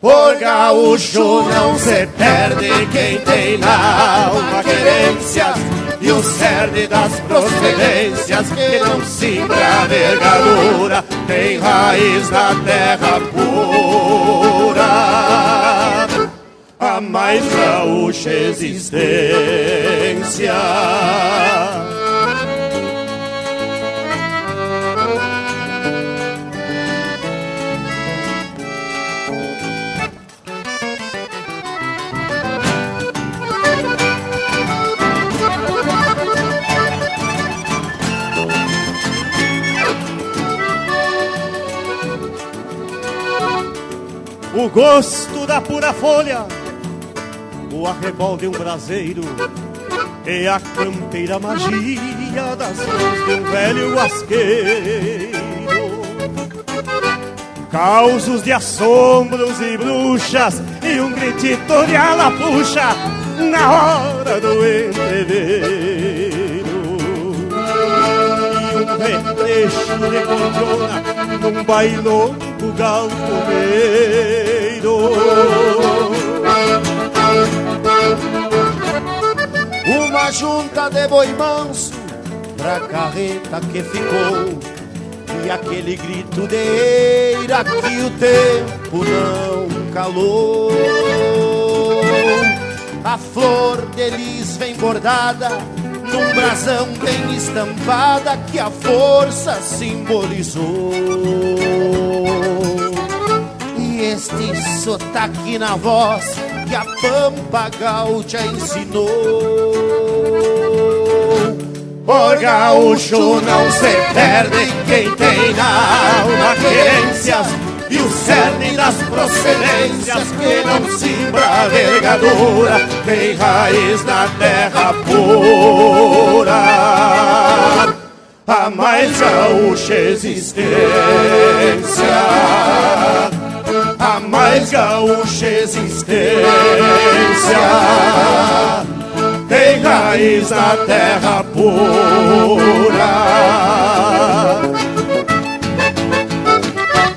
Por gaúcho não se perde quem tem na alma querências e o cerne das procedências que não a vergadura tem raiz na terra pura a mais gaúcha existência. O gosto da pura folha, o arrebol de um braseiro e a campeira magia das mãos de um velho asqueiro. Causos de assombros e bruxas e um gritito de alapuxa na hora do entreveiro. E um retrecho de cordiona num bailongo galponeiro. Uma junta de boi manso pra carreta que ficou E aquele grito de eira que o tempo não calou A flor de lis vem bordada num brasão bem estampada Que a força simbolizou. E este sotaque na voz que a pampa gaúcha ensinou. Por gaúcho não se perde quem tem na alma querências E o cerne das procedências que não a vergadura Tem raiz na terra pura A mais gaúcha existência A mais gaúcha existência. Tem raiz na terra pura.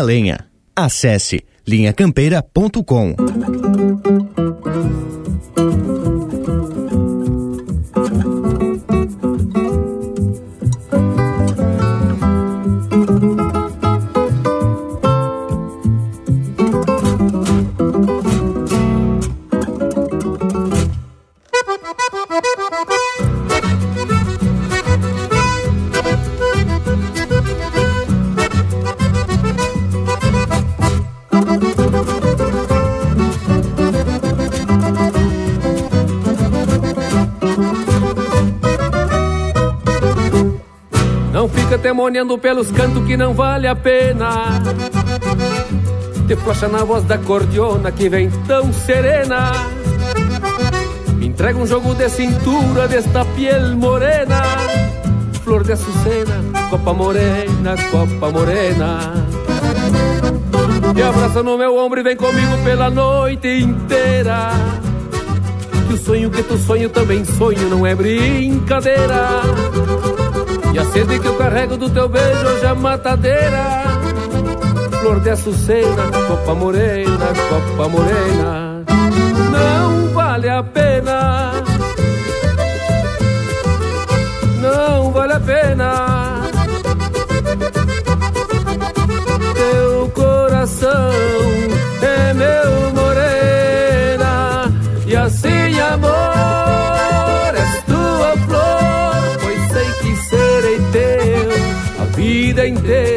É lenha. Acesse linhacampeira.com. Temoniando pelos cantos que não vale a pena. Te flocha na voz da cordiona que vem tão serena. Me entrega um jogo de cintura desta piel morena. Flor de açucena, copa morena, copa morena. Me abraça no meu ombro e vem comigo pela noite inteira. Que o sonho que tu sonho também sonho, não é brincadeira. E a sede que eu carrego do teu beijo hoje é matadeira. Flor de açucena, copa morena, copa morena. Não vale a pena. Não vale a pena. Teu coração é meu morena. E assim amor vida inteira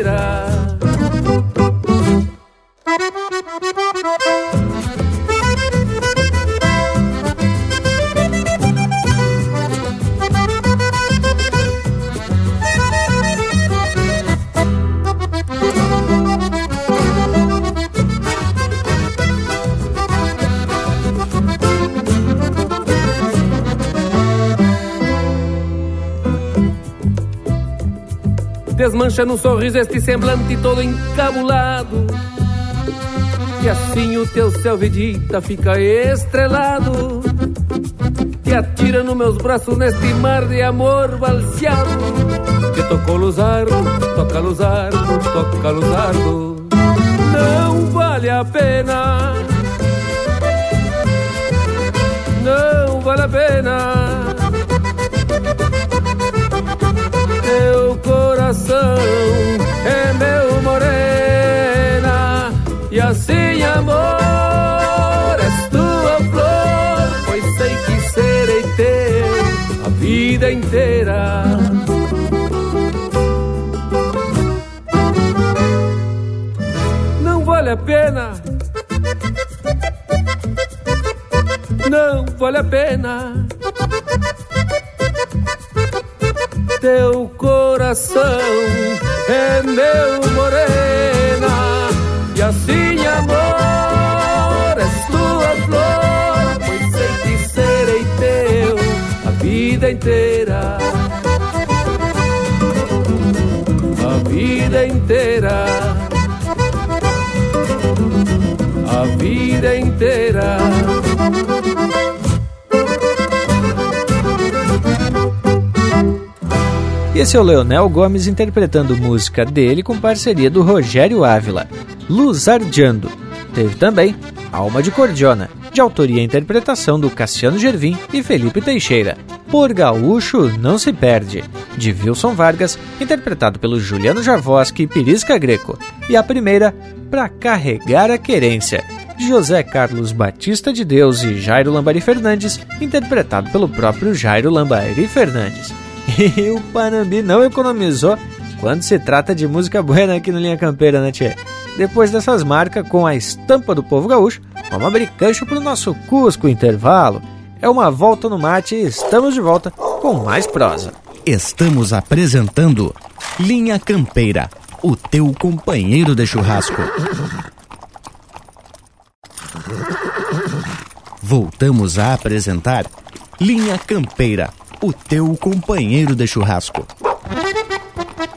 Desmancha num sorriso este semblante todo encabulado. E assim o teu céu vedita fica estrelado. Te atira nos meus braços neste mar de amor balseado Que tocou luzardo, toca luzardo, toca luzardo Não vale a pena. Não vale a pena coração é meu morena E assim amor és tua flor Pois sei que serei teu a vida inteira. Não vale a pena. Não vale a pena. Teu coração é meu morena e assim amor esse é o Leonel Gomes interpretando música dele com parceria do Rogério Ávila, Luzardiando. Teve também Alma de Cordiona, de autoria e interpretação do Cassiano Gervim e Felipe Teixeira. Por Gaúcho Não Se Perde, de Wilson Vargas, interpretado pelo Juliano Javoski e Pirisca Greco. E a primeira, Pra Carregar a Querência, de José Carlos Batista de Deus e Jairo Lambari Fernandes, interpretado pelo próprio Jairo Lambari Fernandes. E o Panambi não economizou quando se trata de música buena aqui no Linha Campeira, né, tchê? Depois dessas marcas com a estampa do povo gaúcho, vamos abrir cancho pro nosso Cusco Intervalo. É uma volta no mate e estamos de volta com mais prosa. Estamos apresentando Linha Campeira, o teu companheiro de churrasco. Voltamos a apresentar Linha Campeira, o teu companheiro de churrasco.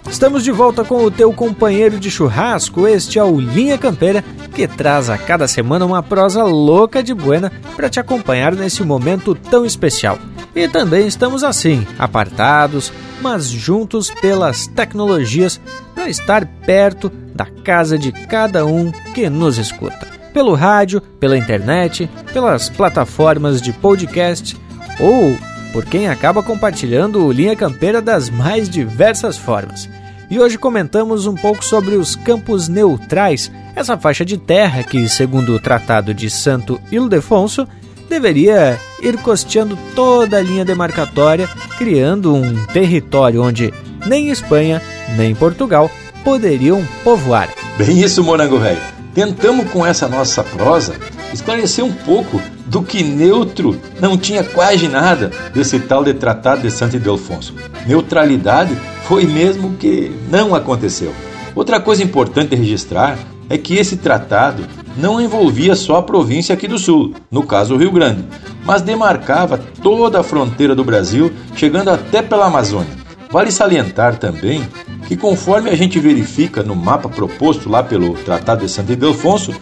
Estamos de volta com o teu companheiro de churrasco. Este é o Linha Campeira, que traz a cada semana uma prosa louca de buena para te acompanhar nesse momento tão especial. E também estamos assim, apartados, mas juntos pelas tecnologias para estar perto da casa de cada um que nos escuta. Pelo rádio, pela internet, pelas plataformas de podcast ou por quem acaba compartilhando o Linha Campeira das mais diversas formas. E hoje comentamos um pouco sobre os campos neutrais, essa faixa de terra que, segundo o Tratado de Santo Ildefonso, deveria ir costeando toda a linha demarcatória, criando um território onde nem Espanha nem Portugal poderiam povoar. Bem isso, Morango Velho. Tentamos com essa nossa prosa esclarecer um pouco do que neutro não tinha quase nada desse tal de Tratado de Santo Ildefonso. Neutralidade foi mesmo que não aconteceu. Outra coisa importante registrar é que esse tratado não envolvia só a província aqui do sul, no caso o Rio Grande, mas demarcava toda a fronteira do Brasil, chegando até pela Amazônia. Vale salientar também que, conforme a gente verifica no mapa proposto lá pelo Tratado de Santo Ildefonso,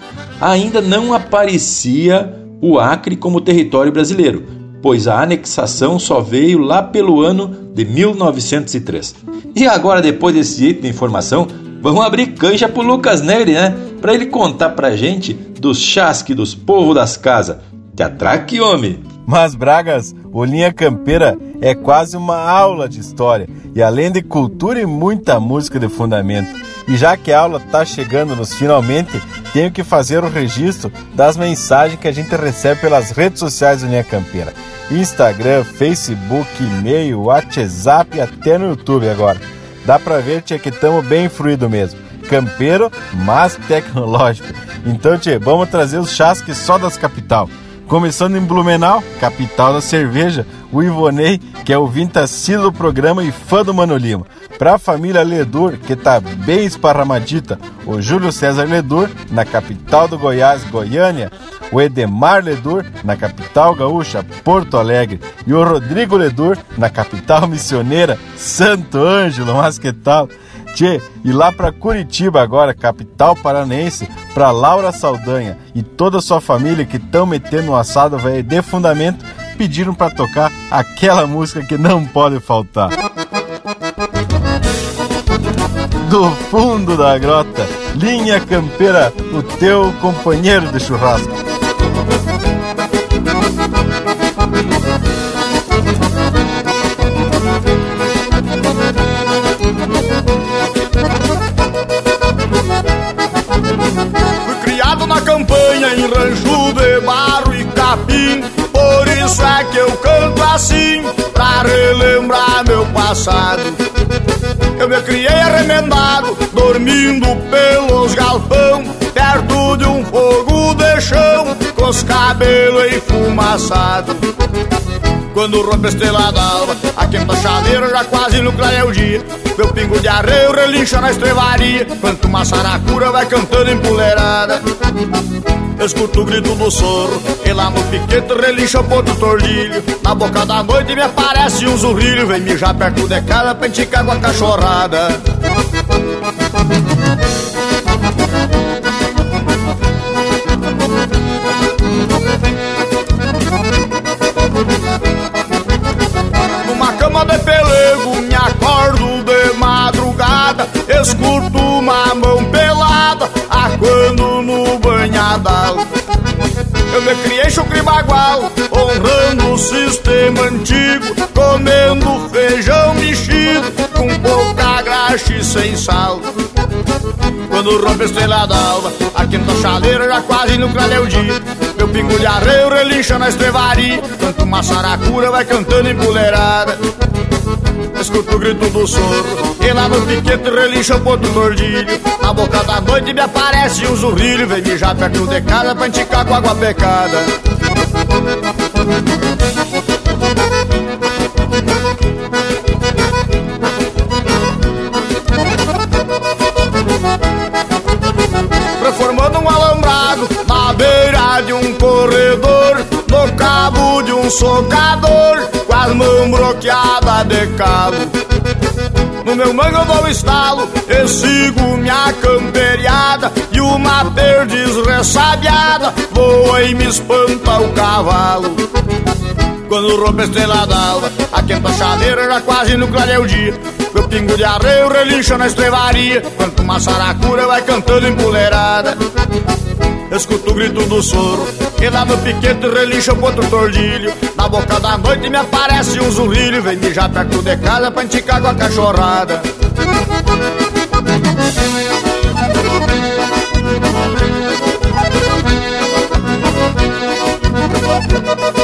ainda não aparecia o Acre como território brasileiro, pois a anexação só veio lá pelo ano de 1903. E agora, depois desse item de informação, vamos abrir cancha pro Lucas Neri, né? Para ele contar pra gente dos chasque dos povos das casas. Te atraque, homem! Mas Bragas, o Linha Campeira é quase uma aula de história e além de cultura e muita música de fundamento. E já que a aula está chegando nos finalmente, tenho que fazer o registro das mensagens que a gente recebe pelas redes sociais do Linha Campeira. Instagram, Facebook, e-mail, WhatsApp e até no YouTube agora. Dá pra ver tia, que estamos bem fluido mesmo. Campeiro, mas tecnológico. Então, tia, vamos trazer os chasques só das capital. Começando em Blumenau, capital da cerveja, o Ivonei, que é ouvinte assíduo do programa e fã do Mano Lima. Para a família Ledur, que está bem esparramadita, o Júlio César Ledur, na capital do Goiás, Goiânia, o Edemar Ledur, na capital gaúcha, Porto Alegre, e o Rodrigo Ledur, na capital missioneira, Santo Ângelo, mas que tal? Tchê, e lá para Curitiba agora, capital paranense, para Laura Saldanha e toda a sua família que estão metendo um assado velho de fundamento, pediram para tocar aquela música que não pode faltar. Do fundo da grota, Linha Campeira, o teu companheiro de churrasco. Assim Pra relembrar meu passado Eu me criei arremendado Dormindo pelos galpão Perto de um fogo de chão Com os cabelos enfumaçados quando rompe a estrela d'alva, a quenta chaleira já quase no clareia o dia. Meu pingo de arreio relincha na estrevaria, quanto uma saracura vai cantando empoleirada. Eu escuto o grito do soro, e lá no piquete relincha o ponto tordilho. Na boca da noite me aparece um zurrilho, vem mijar perto de casa pra enticar com a cachorrada. Numa cama de pelego me acordo de madrugada Escuto Eu me criei chucre bagual Honrando o sistema antigo Comendo feijão mexido Com pouca graxa e sem sal quando rompe a estrela d'alva, a quinta chaleira já quase no o dia. Meu pingo de arreio relincha na estrevaria, quanto uma saracura vai cantando empoleirada. Escuto o grito do soro, e lá no piquete relincha o ponto tordilho. Na boca da noite me aparece um zurrilho, vem mijar perto de casa pra enticar com água pecada. Transformando um alambrado na beira de um corredor No cabo de um socador Com as mãos bloqueadas de cabo No meu mango eu dou estalo E sigo minha camperiada E uma perdiz ressabiada Voa e me espanta o cavalo quando rompe a estrela d'alva, a quenta chaleira já quase no o dia. Meu pingo de arreio relincha na estrevaria, quanto uma saracura vai cantando empoleirada. Escuto o grito do soro, e lá no piquete relincha o ponto tordilho. Na boca da noite me aparece um zurrilho, vem mijar perto de casa pra enticar com a cachorrada. Lá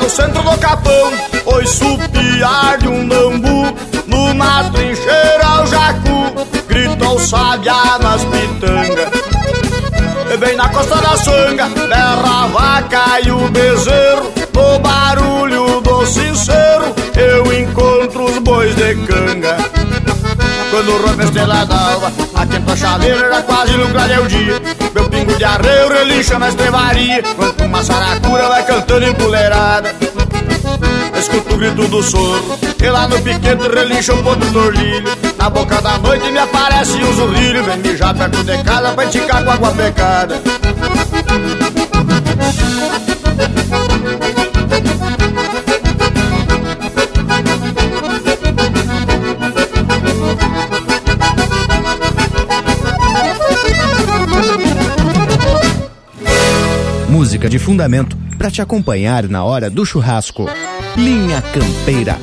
no centro do capão, oi supiar de um bambu Numa trincheira ao jacu, grita o sabiá nas pitangas. Bem na costa da sanga, berra a vaca e o bezerro No barulho do sincero, eu encontro os bois de quando rompe a estrela d'alva A quenta chaleira já quase clareia o dia Meu pingo de arreio relincha na estrevaria Quanto uma saracura vai cantando empoleirada Escuto o grito do soro E lá no piquete relincha um ponto tordilho Na boca da noite me aparece um zurrilho Vem mijar perto de casa pra enticar com água pecada Música de fundamento para te acompanhar na hora do churrasco. Linha Campeira.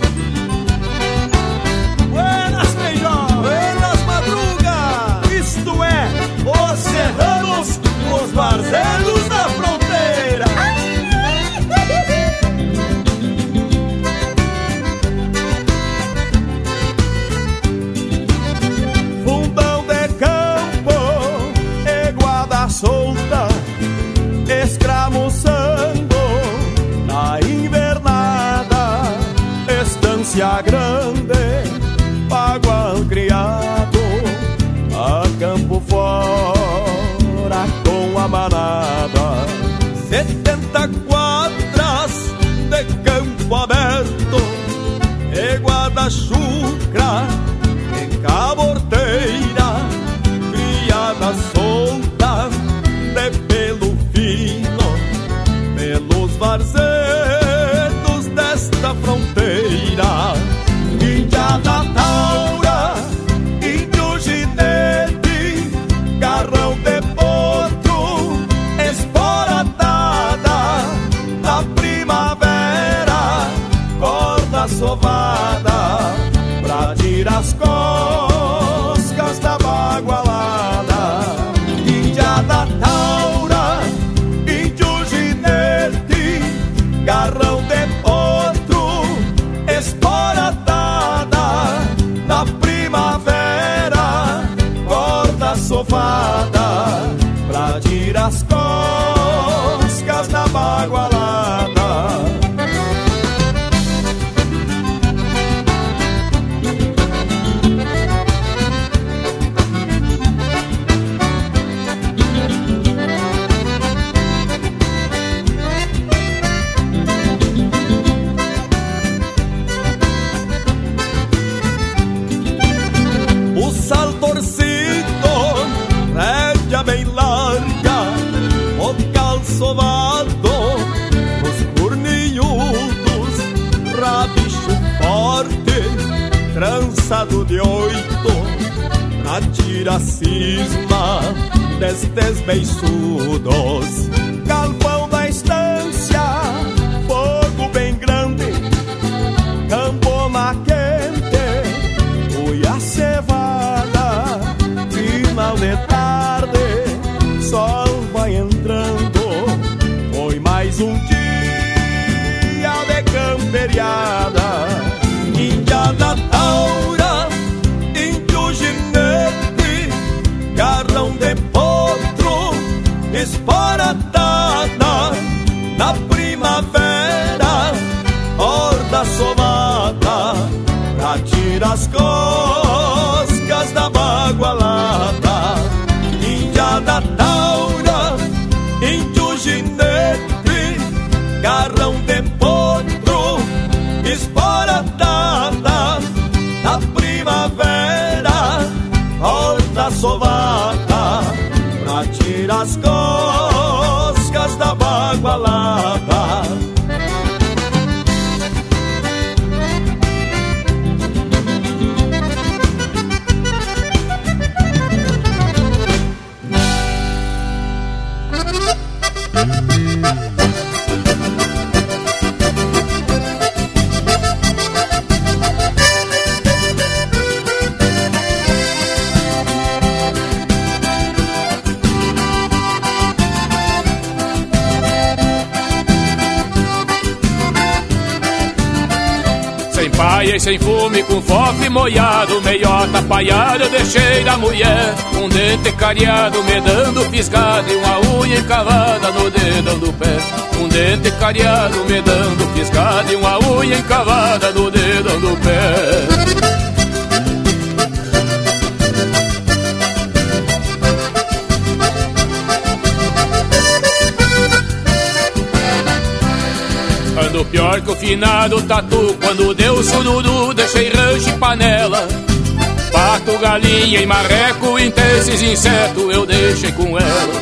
Cisma destes beiçudos. E fume, com fofe molhado, meiota palhada eu deixei da mulher. Um dente cariado, me dando e uma unha encavada no dedão do pé. Um dente cariado, me dando e uma unha encavada no dedão do pé. Pior que o finado tatu. Quando deu sururu deixei rancho e panela. Pato, galinha e marreco Intensos insetos eu deixei com ela.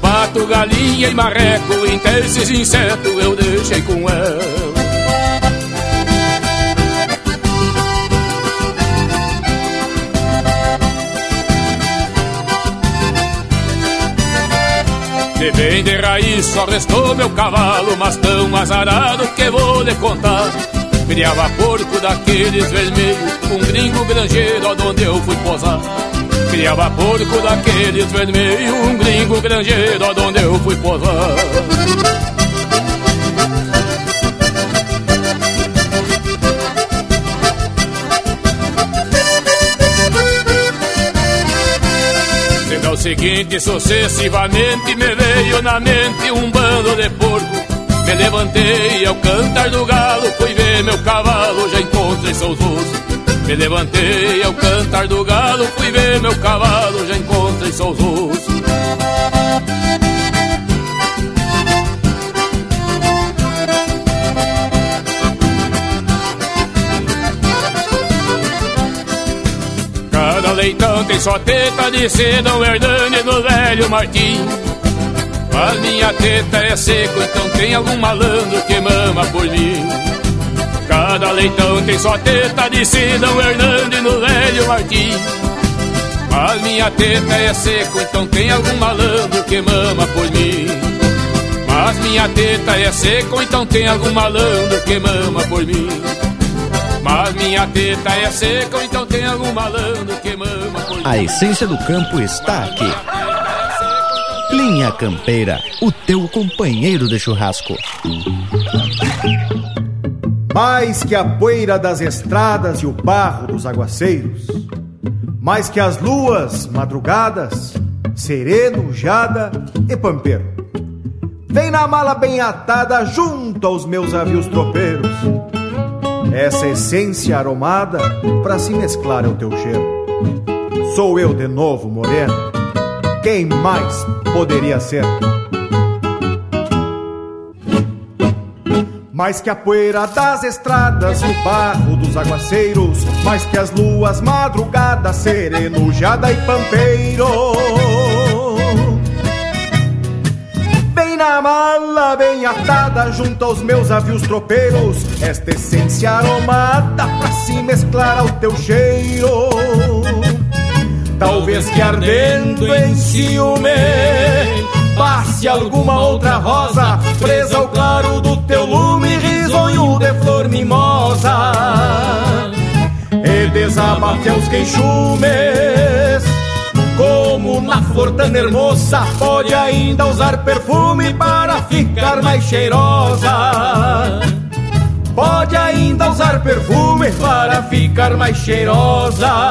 Pato, galinha e marreco Intensos insetos eu deixei com ela De bem de raiz só restou meu cavalo, mas tão azarado que vou lhe contar. Criava porco daqueles vermelhos, um gringo granjeiro onde eu fui posar. Criava porco daqueles vermelhos, um gringo granjeiro onde eu fui posar. Seguinte, sucessivamente me veio na mente um bando de porco. Me levantei ao cantar do galo, fui ver meu cavalo, já encontrei seus ossos. Me levantei ao cantar do galo, fui ver meu cavalo, já encontrei seus leitão tem só teta de Sedão Hernani no velho Martim. Mas minha teta é seco, então tem algum malandro que mama por mim. Cada leitão tem só teta de Sidão Hernandes no velho Martim. Mas minha teta é seco, então tem algum malandro que mama por mim. Mas minha teta é seco, então tem algum malandro que mama por mim. Mas minha teta é seca, então tem algum malandro. A essência do campo está aqui. Linha Campeira, o teu companheiro de churrasco. Mais que a poeira das estradas e o barro dos aguaceiros, mais que as luas madrugadas, sereno, jada e pampeiro. Vem na mala bem atada junto aos meus avios tropeiros. Essa essência aromada pra se mesclar ao teu cheiro. Sou eu de novo, moreno. Quem mais poderia ser? Mais que a poeira das estradas o barro dos aguaceiros, mais que as luas madrugadas, sereno, jada e pampeiro. Bem na mala, bem atada, junto aos meus avios tropeiros, esta essência aromada pra se mesclar ao teu cheiro. Talvez que ardendo em ciúme Passe alguma outra rosa Presa ao claro do teu lume Risonho de flor mimosa. E desabafe aos queixumes Como na flor tão hermosa Pode ainda usar perfume Para ficar mais cheirosa. Pode ainda usar perfume Para ficar mais cheirosa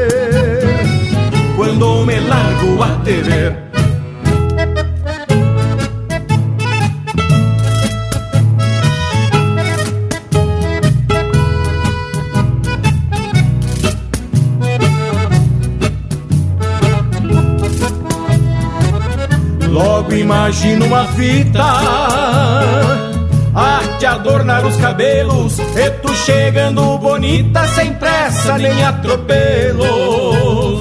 Quando me largo a ver Logo imagino uma fita a te adornar os cabelos E tu chegando bonita sem pressa nem atropelo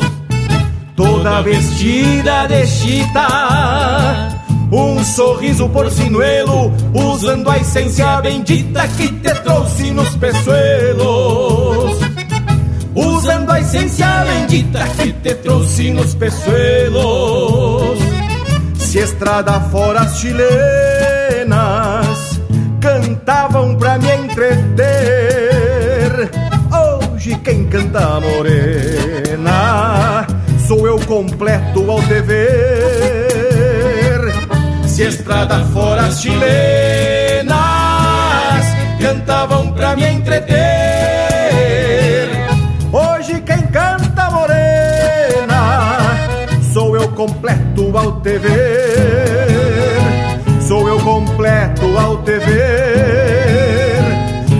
Toda vestida de chita Um sorriso porcinuelo Usando a essência bendita que te trouxe nos peçoelos Usando a essência bendita que te trouxe nos peçoelos Se estrada fora as chilenas cantavam pra me entreter. Hoje quem canta morena sou eu completo ao te ver. Se estrada fora as chilenas cantavam pra me entreter. Hoje quem canta morena sou eu completo ao te ver. Sou eu completo ao te ver.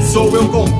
Sou eu completo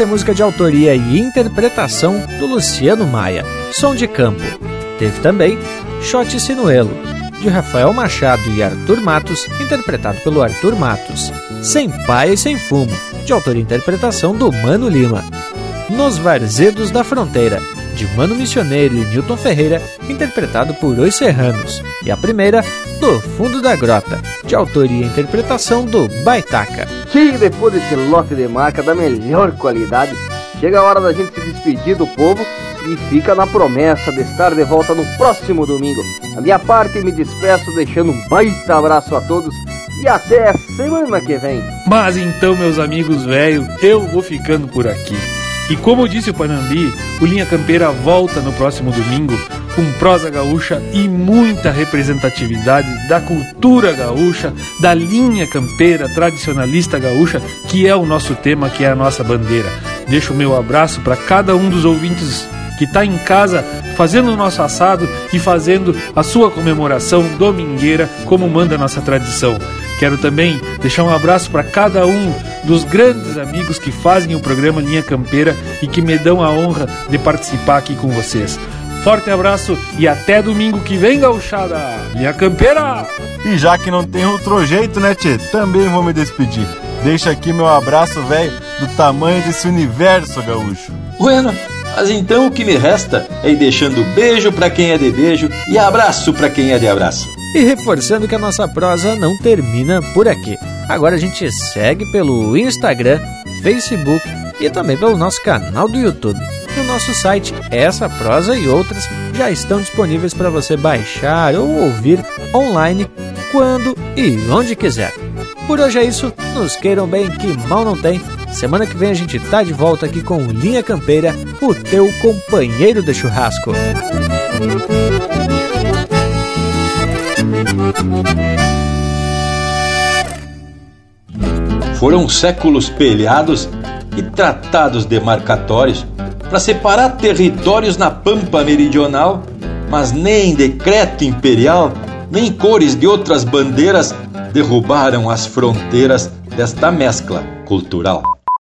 Essa é música de autoria e interpretação do Luciano Maia, Som de Campo. Teve também Shot Sinuelo, de Rafael Machado e Arthur Matos, interpretado pelo Arthur Matos. Sem Pai e Sem Fumo, de autoria e interpretação do Mano Lima. Nos Varzedos da Fronteira, de Mano Missioneiro e Newton Ferreira, interpretado por Os Serranos. E a primeira, Do Fundo da Grota, de autoria e interpretação do Baitaca. Que depois desse lote de marca da melhor qualidade, chega a hora da gente se despedir do povo e fica na promessa de estar de volta no próximo domingo. A minha parte, me despeço deixando um baita abraço a todos e até semana que vem. Mas então, meus amigos velho, eu vou ficando por aqui. E como disse o Panambi, o Linha Campeira volta no próximo domingo com prosa gaúcha e muita representatividade da cultura gaúcha, da linha campeira tradicionalista gaúcha, que é o nosso tema, que é a nossa bandeira. Deixo o meu abraço para cada um dos ouvintes que está em casa fazendo o nosso assado e fazendo a sua comemoração domingueira, como manda a nossa tradição. Quero também deixar um abraço para cada um dos grandes amigos que fazem o programa Linha Campeira e que me dão a honra de participar aqui com vocês. Forte abraço e até domingo que vem, gauchada! Linha Campeira! E já que não tem outro jeito, né, Tchê? Também vou me despedir. Deixa aqui meu abraço, velho, do tamanho desse universo gaúcho. Bueno, mas então o que me resta é ir deixando beijo para quem é de beijo e abraço para quem é de abraço. E reforçando que a nossa prosa não termina por aqui. Agora a gente segue pelo Instagram, Facebook e também pelo nosso canal do YouTube. No nosso site, essa prosa e outras já estão disponíveis para você baixar ou ouvir online quando e onde quiser. Por hoje é isso, nos queiram bem que mal não tem. Semana que vem a gente tá de volta aqui com Linha Campeira, o teu companheiro de churrasco. Foram séculos pelhados e tratados demarcatórios para separar territórios na pampa meridional, mas nem decreto imperial, nem cores de outras bandeiras derrubaram as fronteiras desta mescla cultural.